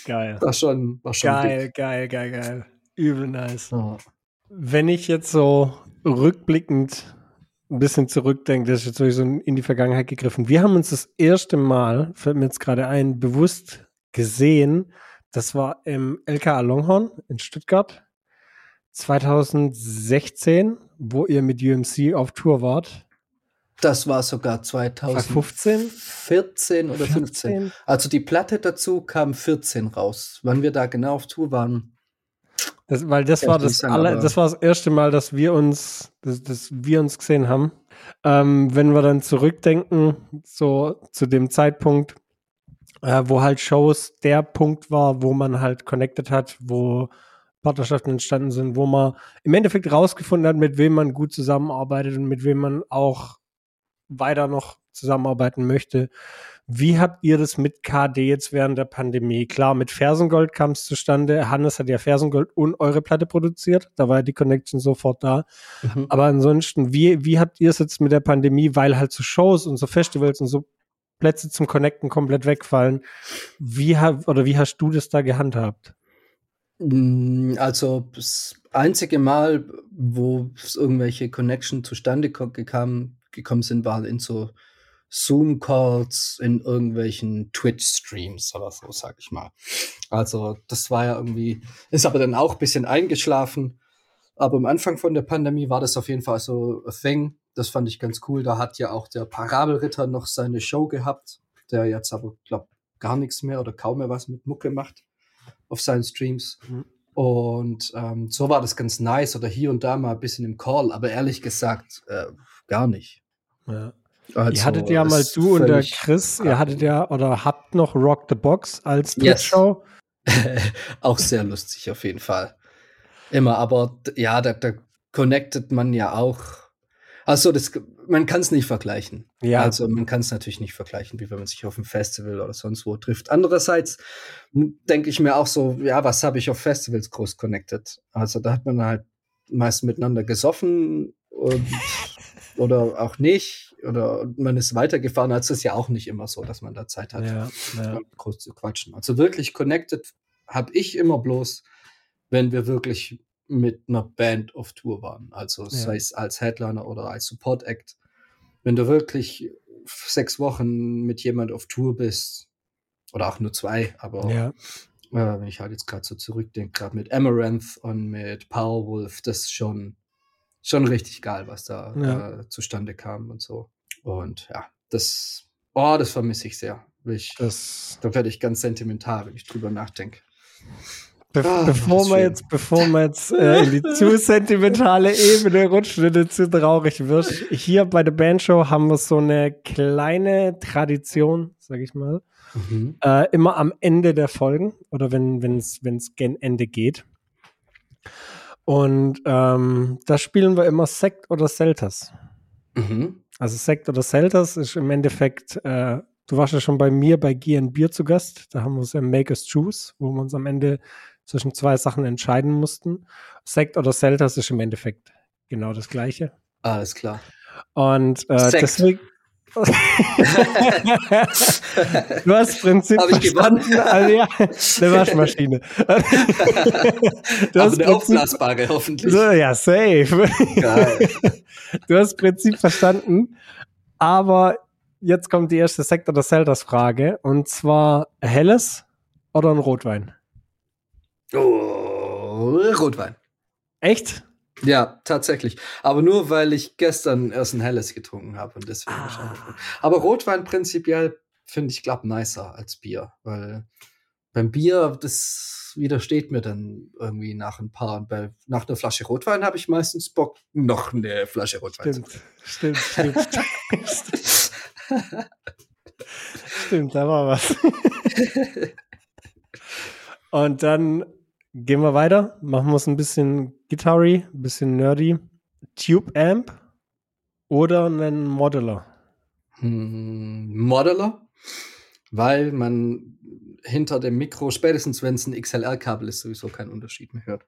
geil. War schon, war schon Geil, geil, geil, geil. Übel nice. dick. Ja. Wenn ich jetzt so rückblickend ein bisschen zurückdenke, das ist jetzt sowieso in die Vergangenheit gegriffen. Wir haben uns das erste Mal, fällt mir jetzt gerade ein, bewusst gesehen. Das war im LKA Longhorn in Stuttgart 2016, wo ihr mit UMC auf Tour wart. Das war sogar 2015 15? oder 15. Also die Platte dazu kam 14 raus. Wann wir da genau auf Tour waren, Das, weil das war das, aller, das war das erste Mal, dass wir uns, dass, dass wir uns gesehen haben. Ähm, wenn wir dann zurückdenken, so zu dem Zeitpunkt, äh, wo halt Shows der Punkt war, wo man halt connected hat, wo Partnerschaften entstanden sind, wo man im Endeffekt rausgefunden hat, mit wem man gut zusammenarbeitet und mit wem man auch weiter noch zusammenarbeiten möchte. Wie habt ihr das mit KD jetzt während der Pandemie? Klar, mit Fersengold kam es zustande. Hannes hat ja Fersengold und eure Platte produziert. Da war ja die Connection sofort da. Mhm. Aber ansonsten, wie, wie habt ihr es jetzt mit der Pandemie, weil halt so Shows und so Festivals und so Plätze zum Connecten komplett wegfallen? Wie hab, oder wie hast du das da gehandhabt? Mm, also das einzige Mal, wo irgendwelche Connection zustande gekommen, gekommen sind, war in so Zoom-Calls in irgendwelchen Twitch-Streams oder so, sag ich mal. Also das war ja irgendwie, ist aber dann auch ein bisschen eingeschlafen. Aber am Anfang von der Pandemie war das auf jeden Fall so a thing. Das fand ich ganz cool. Da hat ja auch der Parabelritter noch seine Show gehabt, der jetzt aber, glaub, gar nichts mehr oder kaum mehr was mit Mucke macht auf seinen Streams. Mhm. Und ähm, so war das ganz nice oder hier und da mal ein bisschen im Call, aber ehrlich gesagt, äh, gar nicht. Ja. Also, ihr hattet ja mal du und der Chris, ihr hattet ja oder habt noch Rock the Box als Twitch-Show. Yes. auch sehr lustig auf jeden Fall. Immer, aber ja, da, da connectet man ja auch. Also das, man kann es nicht vergleichen. Ja. Also man kann es natürlich nicht vergleichen, wie wenn man sich auf einem Festival oder sonst wo trifft. Andererseits denke ich mir auch so, ja, was habe ich auf Festivals groß connected? Also da hat man halt meist miteinander gesoffen und, oder auch nicht oder man ist weitergefahren, als ist ja auch nicht immer so, dass man da Zeit hat, ja, ja. groß zu quatschen. Also wirklich connected habe ich immer bloß, wenn wir wirklich mit einer Band auf Tour waren. Also ja. sei es als Headliner oder als Support Act. Wenn du wirklich sechs Wochen mit jemand auf Tour bist, oder auch nur zwei, aber ja. äh, wenn ich halt jetzt gerade so zurückdenke, gerade mit Amaranth und mit Powerwolf, das ist schon schon richtig geil, was da ja. äh, zustande kam und so. Und ja, das, oh, das vermisse ich sehr. Ich, das, da werde ich ganz sentimental, wenn ich drüber nachdenke. Be ah, bevor, wir jetzt, bevor wir jetzt äh, in die zu sentimentale Ebene rutschen und zu traurig wirst, hier bei der Bandshow haben wir so eine kleine Tradition, sag ich mal. Mhm. Äh, immer am Ende der Folgen oder wenn es gen Ende geht, und ähm, da spielen wir immer Sekt oder Selters. Mhm. Also Sekt oder Selters ist im Endeffekt, äh, du warst ja schon bei mir bei Gier Bier zu Gast. Da haben wir uns ja Make Us Choose, wo wir uns am Ende zwischen zwei Sachen entscheiden mussten. Sekt oder Selters ist im Endeffekt genau das Gleiche. Alles klar. Und äh, deswegen, du hast Prinzip Hab ich verstanden. Also, ja, eine Waschmaschine. du hast eine aufblasbare hoffentlich. So, ja, safe. Geil. Du hast Prinzip verstanden, aber jetzt kommt die erste Sektor des Zeldas Frage und zwar helles oder ein Rotwein? Oh, Rotwein. Echt? Ja, tatsächlich. Aber nur, weil ich gestern erst ein helles getrunken habe und deswegen ah. wahrscheinlich. Aber Rotwein prinzipiell finde ich, glaub, nicer als Bier, weil beim Bier, das widersteht mir dann irgendwie nach ein paar. Und bei, nach einer Flasche Rotwein habe ich meistens Bock, noch eine Flasche Rotwein stimmt, zu Stimmt, stimmt, stimmt. stimmt, da war was. und dann Gehen wir weiter. Machen wir es ein bisschen Gitarry, ein bisschen nerdy. Tube Amp oder einen Modeler? Hm, Modeler, weil man hinter dem Mikro, spätestens wenn es ein XLR-Kabel ist, sowieso keinen Unterschied mehr hört.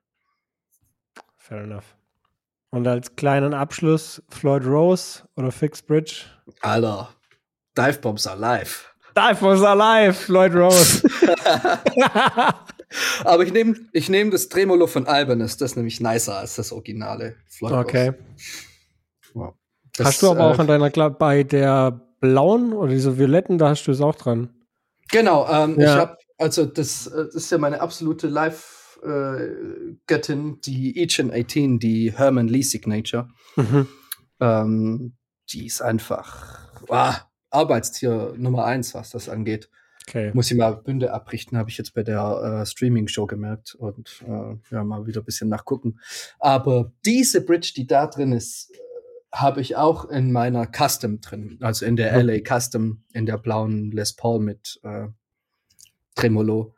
Fair enough. Und als kleinen Abschluss Floyd Rose oder Fixed Bridge? Alter, Dive Bombs are live. Dive Bombs are live, Floyd Rose. Aber ich nehme ich nehm das Tremolo von Albanus, das ist nämlich nicer als das originale Flockhaus. Okay. Wow. Das, hast du aber auch äh, an deiner, glaub, bei der blauen oder diese violetten, da hast du es auch dran. Genau, ähm, ja. ich habe, also das, äh, das, ist ja meine absolute Live-Göttin, äh, die Each 18, die Herman Lee Signature. Mhm. Ähm, die ist einfach wow, Arbeitstier Nummer eins, was das angeht. Okay. Muss ich mal Bünde abrichten, habe ich jetzt bei der äh, Streaming-Show gemerkt und äh, ja, mal wieder ein bisschen nachgucken. Aber diese Bridge, die da drin ist, äh, habe ich auch in meiner Custom drin, also in der LA Custom, in der blauen Les Paul mit äh, Tremolo.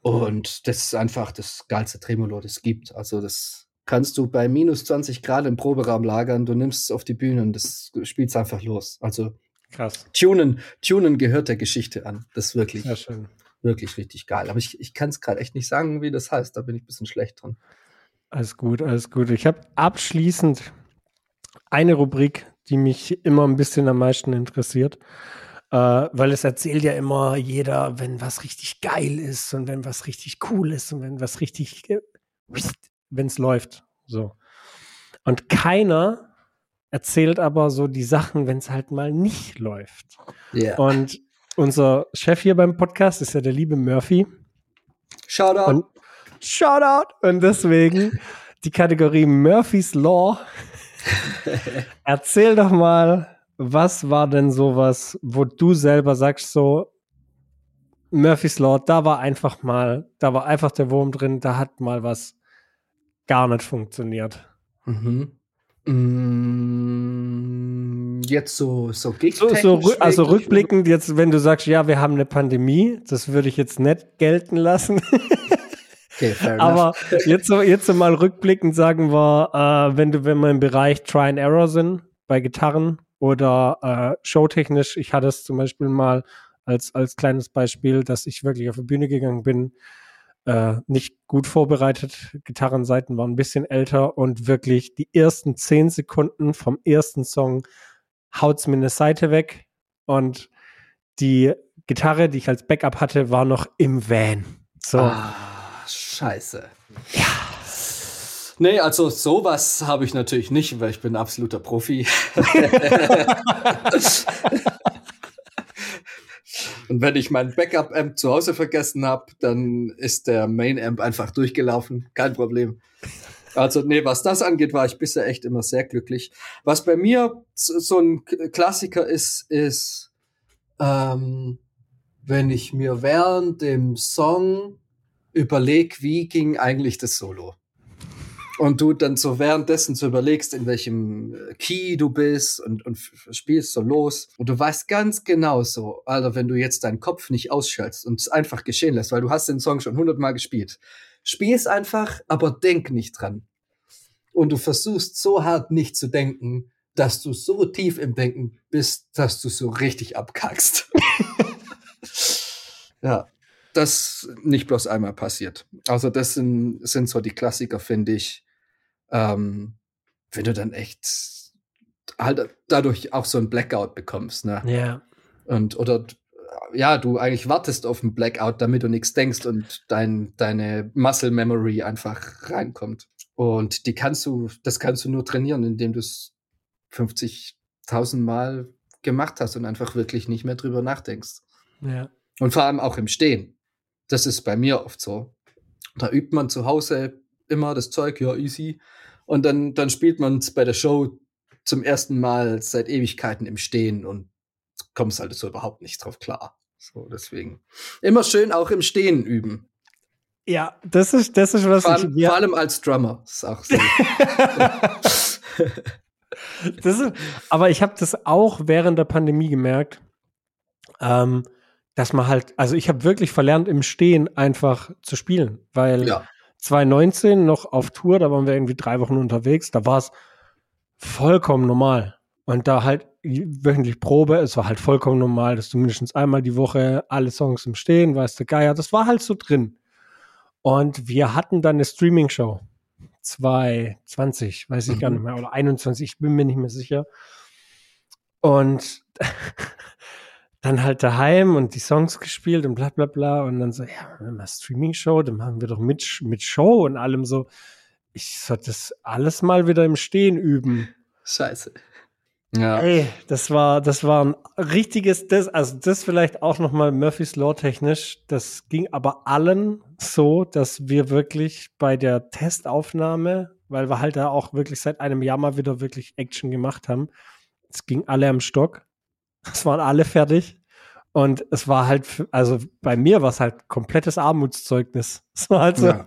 Und das ist einfach das geilste Tremolo, das es gibt. Also das kannst du bei minus 20 Grad im Proberaum lagern, du nimmst es auf die Bühne und das spielt einfach los. Also Krass. Tunen, Tunen gehört der Geschichte an. Das ist wirklich, schön. wirklich richtig geil. Aber ich, ich kann es gerade echt nicht sagen, wie das heißt. Da bin ich ein bisschen schlecht dran. Alles gut, alles gut. Ich habe abschließend eine Rubrik, die mich immer ein bisschen am meisten interessiert. Äh, weil es erzählt ja immer jeder, wenn was richtig geil ist und wenn was richtig cool ist und wenn was richtig, wenn es läuft. So. Und keiner erzählt aber so die Sachen, wenn es halt mal nicht läuft. Ja. Und unser Chef hier beim Podcast ist ja der liebe Murphy. Shoutout. Und Shoutout! Und deswegen die Kategorie Murphy's Law. Erzähl doch mal, was war denn sowas, wo du selber sagst, so Murphy's Law, da war einfach mal, da war einfach der Wurm drin, da hat mal was gar nicht funktioniert. Mhm. Mm, jetzt so, so So, so, also rückblickend, jetzt, wenn du sagst, ja, wir haben eine Pandemie, das würde ich jetzt nicht gelten lassen. Okay. Aber jetzt so, jetzt so mal rückblickend sagen wir, äh, wenn du, wenn wir im Bereich Try and Error sind, bei Gitarren oder äh, showtechnisch, ich hatte es zum Beispiel mal als, als kleines Beispiel, dass ich wirklich auf die Bühne gegangen bin, äh, nicht gut vorbereitet, Gitarrenseiten waren ein bisschen älter und wirklich die ersten zehn Sekunden vom ersten Song haut's mir eine Seite weg und die Gitarre, die ich als Backup hatte, war noch im Van. So. Ah, scheiße. Ja. Nee, also sowas habe ich natürlich nicht, weil ich bin absoluter Profi. Und wenn ich mein Backup-Amp zu Hause vergessen habe, dann ist der Main-Amp einfach durchgelaufen. Kein Problem. Also, nee, was das angeht, war ich bisher echt immer sehr glücklich. Was bei mir so ein Klassiker ist, ist, ähm, wenn ich mir während dem Song überleg, wie ging eigentlich das Solo? Und du dann so währenddessen so überlegst, in welchem äh, Key du bist und, und spielst so los. Und du weißt ganz genau so, Alter, wenn du jetzt deinen Kopf nicht ausschaltest und es einfach geschehen lässt, weil du hast den Song schon hundertmal gespielt. Spiel's einfach, aber denk nicht dran. Und du versuchst so hart nicht zu denken, dass du so tief im Denken bist, dass du so richtig abkackst. ja, das nicht bloß einmal passiert. Also das sind, sind so die Klassiker, finde ich. Ähm, wenn du dann echt halt dadurch auch so ein Blackout bekommst, ne? Ja. Und oder ja, du eigentlich wartest auf einen Blackout, damit du nichts denkst und dein, deine Muscle Memory einfach reinkommt. Und die kannst du, das kannst du nur trainieren, indem du es 50.000 Mal gemacht hast und einfach wirklich nicht mehr drüber nachdenkst. Ja. Und vor allem auch im Stehen. Das ist bei mir oft so. Da übt man zu Hause immer das Zeug, ja, easy. Und dann, dann spielt man es bei der Show zum ersten Mal seit Ewigkeiten im Stehen und kommst halt so überhaupt nicht drauf klar. So, deswegen. Immer schön auch im Stehen üben. Ja, das ist, das ist was Vor ich. allem, Ja, vor allem als Drummer. Ist auch so. das ist, aber ich habe das auch während der Pandemie gemerkt, ähm, dass man halt, also ich habe wirklich verlernt, im Stehen einfach zu spielen, weil ja. 2019 noch auf Tour, da waren wir irgendwie drei Wochen unterwegs, da war es vollkommen normal. Und da halt wöchentlich Probe, es war halt vollkommen normal, dass du mindestens einmal die Woche alle Songs im Stehen, weißt du, Geier, das war halt so drin. Und wir hatten dann eine Streaming-Show. 2020, weiß ich gar Mhm. nicht mehr, oder 21, ich bin mir nicht mehr sicher. Und dann halt daheim und die Songs gespielt und bla bla bla. Und dann so, ja, wir haben eine Streaming-Show, dann machen wir doch mit, mit Show und allem so. Ich soll das alles mal wieder im Stehen üben. Scheiße. Ja. Ey, das war, das war ein richtiges, das, also das vielleicht auch nochmal Murphy's Law technisch. Das ging aber allen so, dass wir wirklich bei der Testaufnahme, weil wir halt da auch wirklich seit einem Jahr mal wieder wirklich Action gemacht haben, es ging alle am Stock. Es waren alle fertig. Und es war halt, also bei mir war es halt komplettes Armutszeugnis. Es war halt so, ja.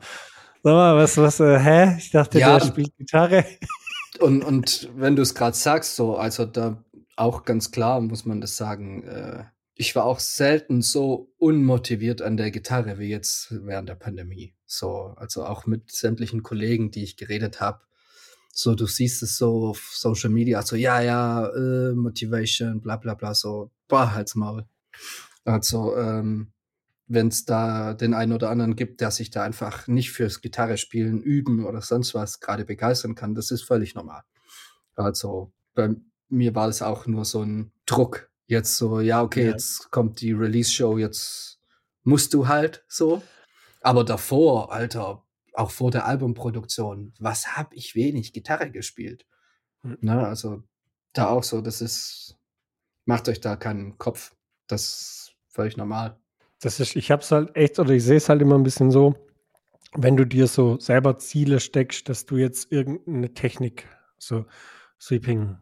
sag mal, was, was, äh, hä? Ich dachte, Ja. der spielt Gitarre. Und, und wenn du es gerade sagst, so, also da auch ganz klar muss man das sagen, äh, ich war auch selten so unmotiviert an der Gitarre wie jetzt während der Pandemie. So, also auch mit sämtlichen Kollegen, die ich geredet habe. So, du siehst es so auf Social Media, so, ja, ja, äh, Motivation, bla bla bla, so, boah, halt's Maul. Also, ähm, wenn es da den einen oder anderen gibt, der sich da einfach nicht fürs Gitarre spielen, üben oder sonst was gerade begeistern kann, das ist völlig normal. Also bei mir war das auch nur so ein Druck. Jetzt so, ja, okay, Ja. jetzt kommt die Release-Show, jetzt musst du halt so. Aber davor, Alter, auch vor der Albumproduktion, was hab ich wenig Gitarre gespielt? Mhm. Ne, also da auch so, das ist, macht euch da keinen Kopf. Das ist völlig normal. Das ist, ich hab's halt echt, oder ich sehe es halt immer ein bisschen so, wenn du dir so selber Ziele steckst, dass du jetzt irgendeine Technik, so Sweeping,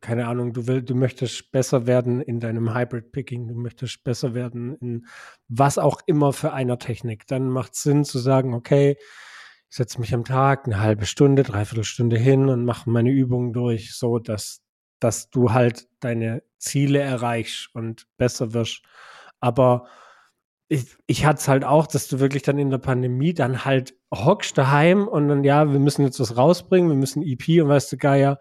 keine Ahnung, du willst, du möchtest besser werden in deinem Hybrid Picking, du möchtest besser werden in was auch immer für einer Technik, dann macht Sinn zu sagen, okay, ich setze mich am Tag eine halbe Stunde, dreiviertel Stunde hin und mache meine Übungen durch, so dass, dass du halt deine Ziele erreichst und besser wirst. Aber ich, ich hatte es halt auch, dass du wirklich dann in der Pandemie dann halt hockst daheim und dann, ja, wir müssen jetzt was rausbringen, wir müssen EP und weißt du, Geier,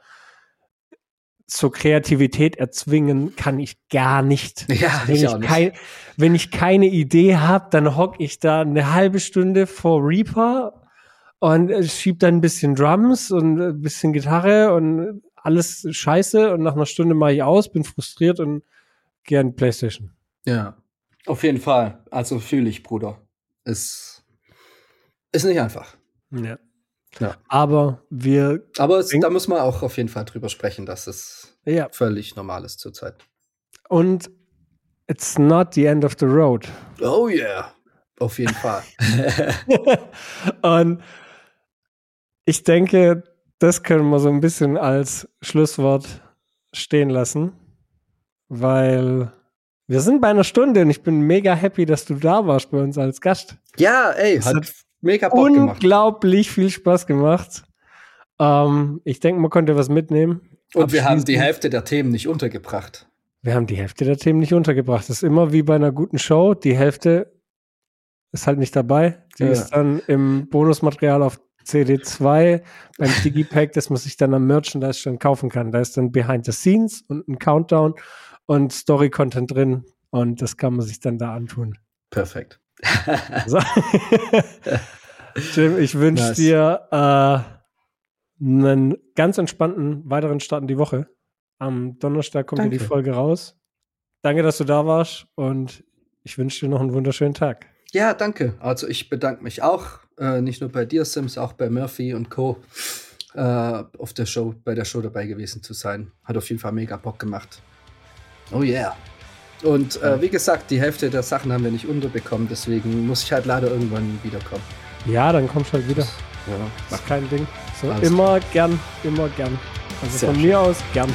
zur Kreativität erzwingen kann ich gar nicht. Ja, Wenn ich ich, auch nicht. kein, wenn ich keine Idee habe, dann hock ich da eine halbe Stunde vor Reaper und äh, schieb dann ein bisschen Drums und ein bisschen Gitarre und alles scheiße und nach einer Stunde mache ich aus, bin frustriert und die Playstation. Ja, auf jeden Fall. Also fühle ich, Bruder. Ist, ist nicht einfach. Ja. Ja. Aber wir, Aber es, da muss man auch auf jeden Fall drüber sprechen, dass es ja, völlig normal ist zurzeit. und it's not the end of the road. Oh yeah. Auf jeden Fall. und ich denke, das können wir so ein bisschen als Schlusswort stehen lassen, weil wir sind bei einer Stunde und ich bin mega happy, dass du da warst bei uns als Gast. ja, ey, hat, hat mega Bock gemacht. Unglaublich viel Spaß gemacht. Ähm, ich denke, man konnte was mitnehmen. Und wir haben die Hälfte der Themen nicht untergebracht. Wir haben die Hälfte der Themen nicht untergebracht. Das ist immer wie bei einer guten Show. Die Hälfte ist halt nicht dabei. Die Ja. ist dann im Bonusmaterial auf CD2 beim Digipack, das man sich dann am Merchandise schon kaufen kann. Da ist dann Behind the Scenes und ein Countdown und Story-Content drin. Und das kann man sich dann da antun. Perfekt. So. Jim, ich wünsche Nice. dir äh, einen ganz entspannten weiteren Start in die Woche. Am Donnerstag kommt die. Folge raus. Danke, dass du da warst und ich wünsche dir noch einen wunderschönen Tag. Ja, danke. Also ich bedanke mich auch, äh, nicht nur bei dir, Sims, auch bei Murphy und Co. Äh, auf der Show, bei der Show dabei gewesen zu sein. Hat auf jeden Fall mega Bock gemacht. Oh yeah. Und äh, wie gesagt, die Hälfte der Sachen haben wir nicht unterbekommen, deswegen muss ich halt leider irgendwann wiederkommen. Ja, dann kommst du halt wieder. Ja, Das ist kein Ding. So, Alles immer gern, immer gern. Also Sehr von schön. mir aus gern.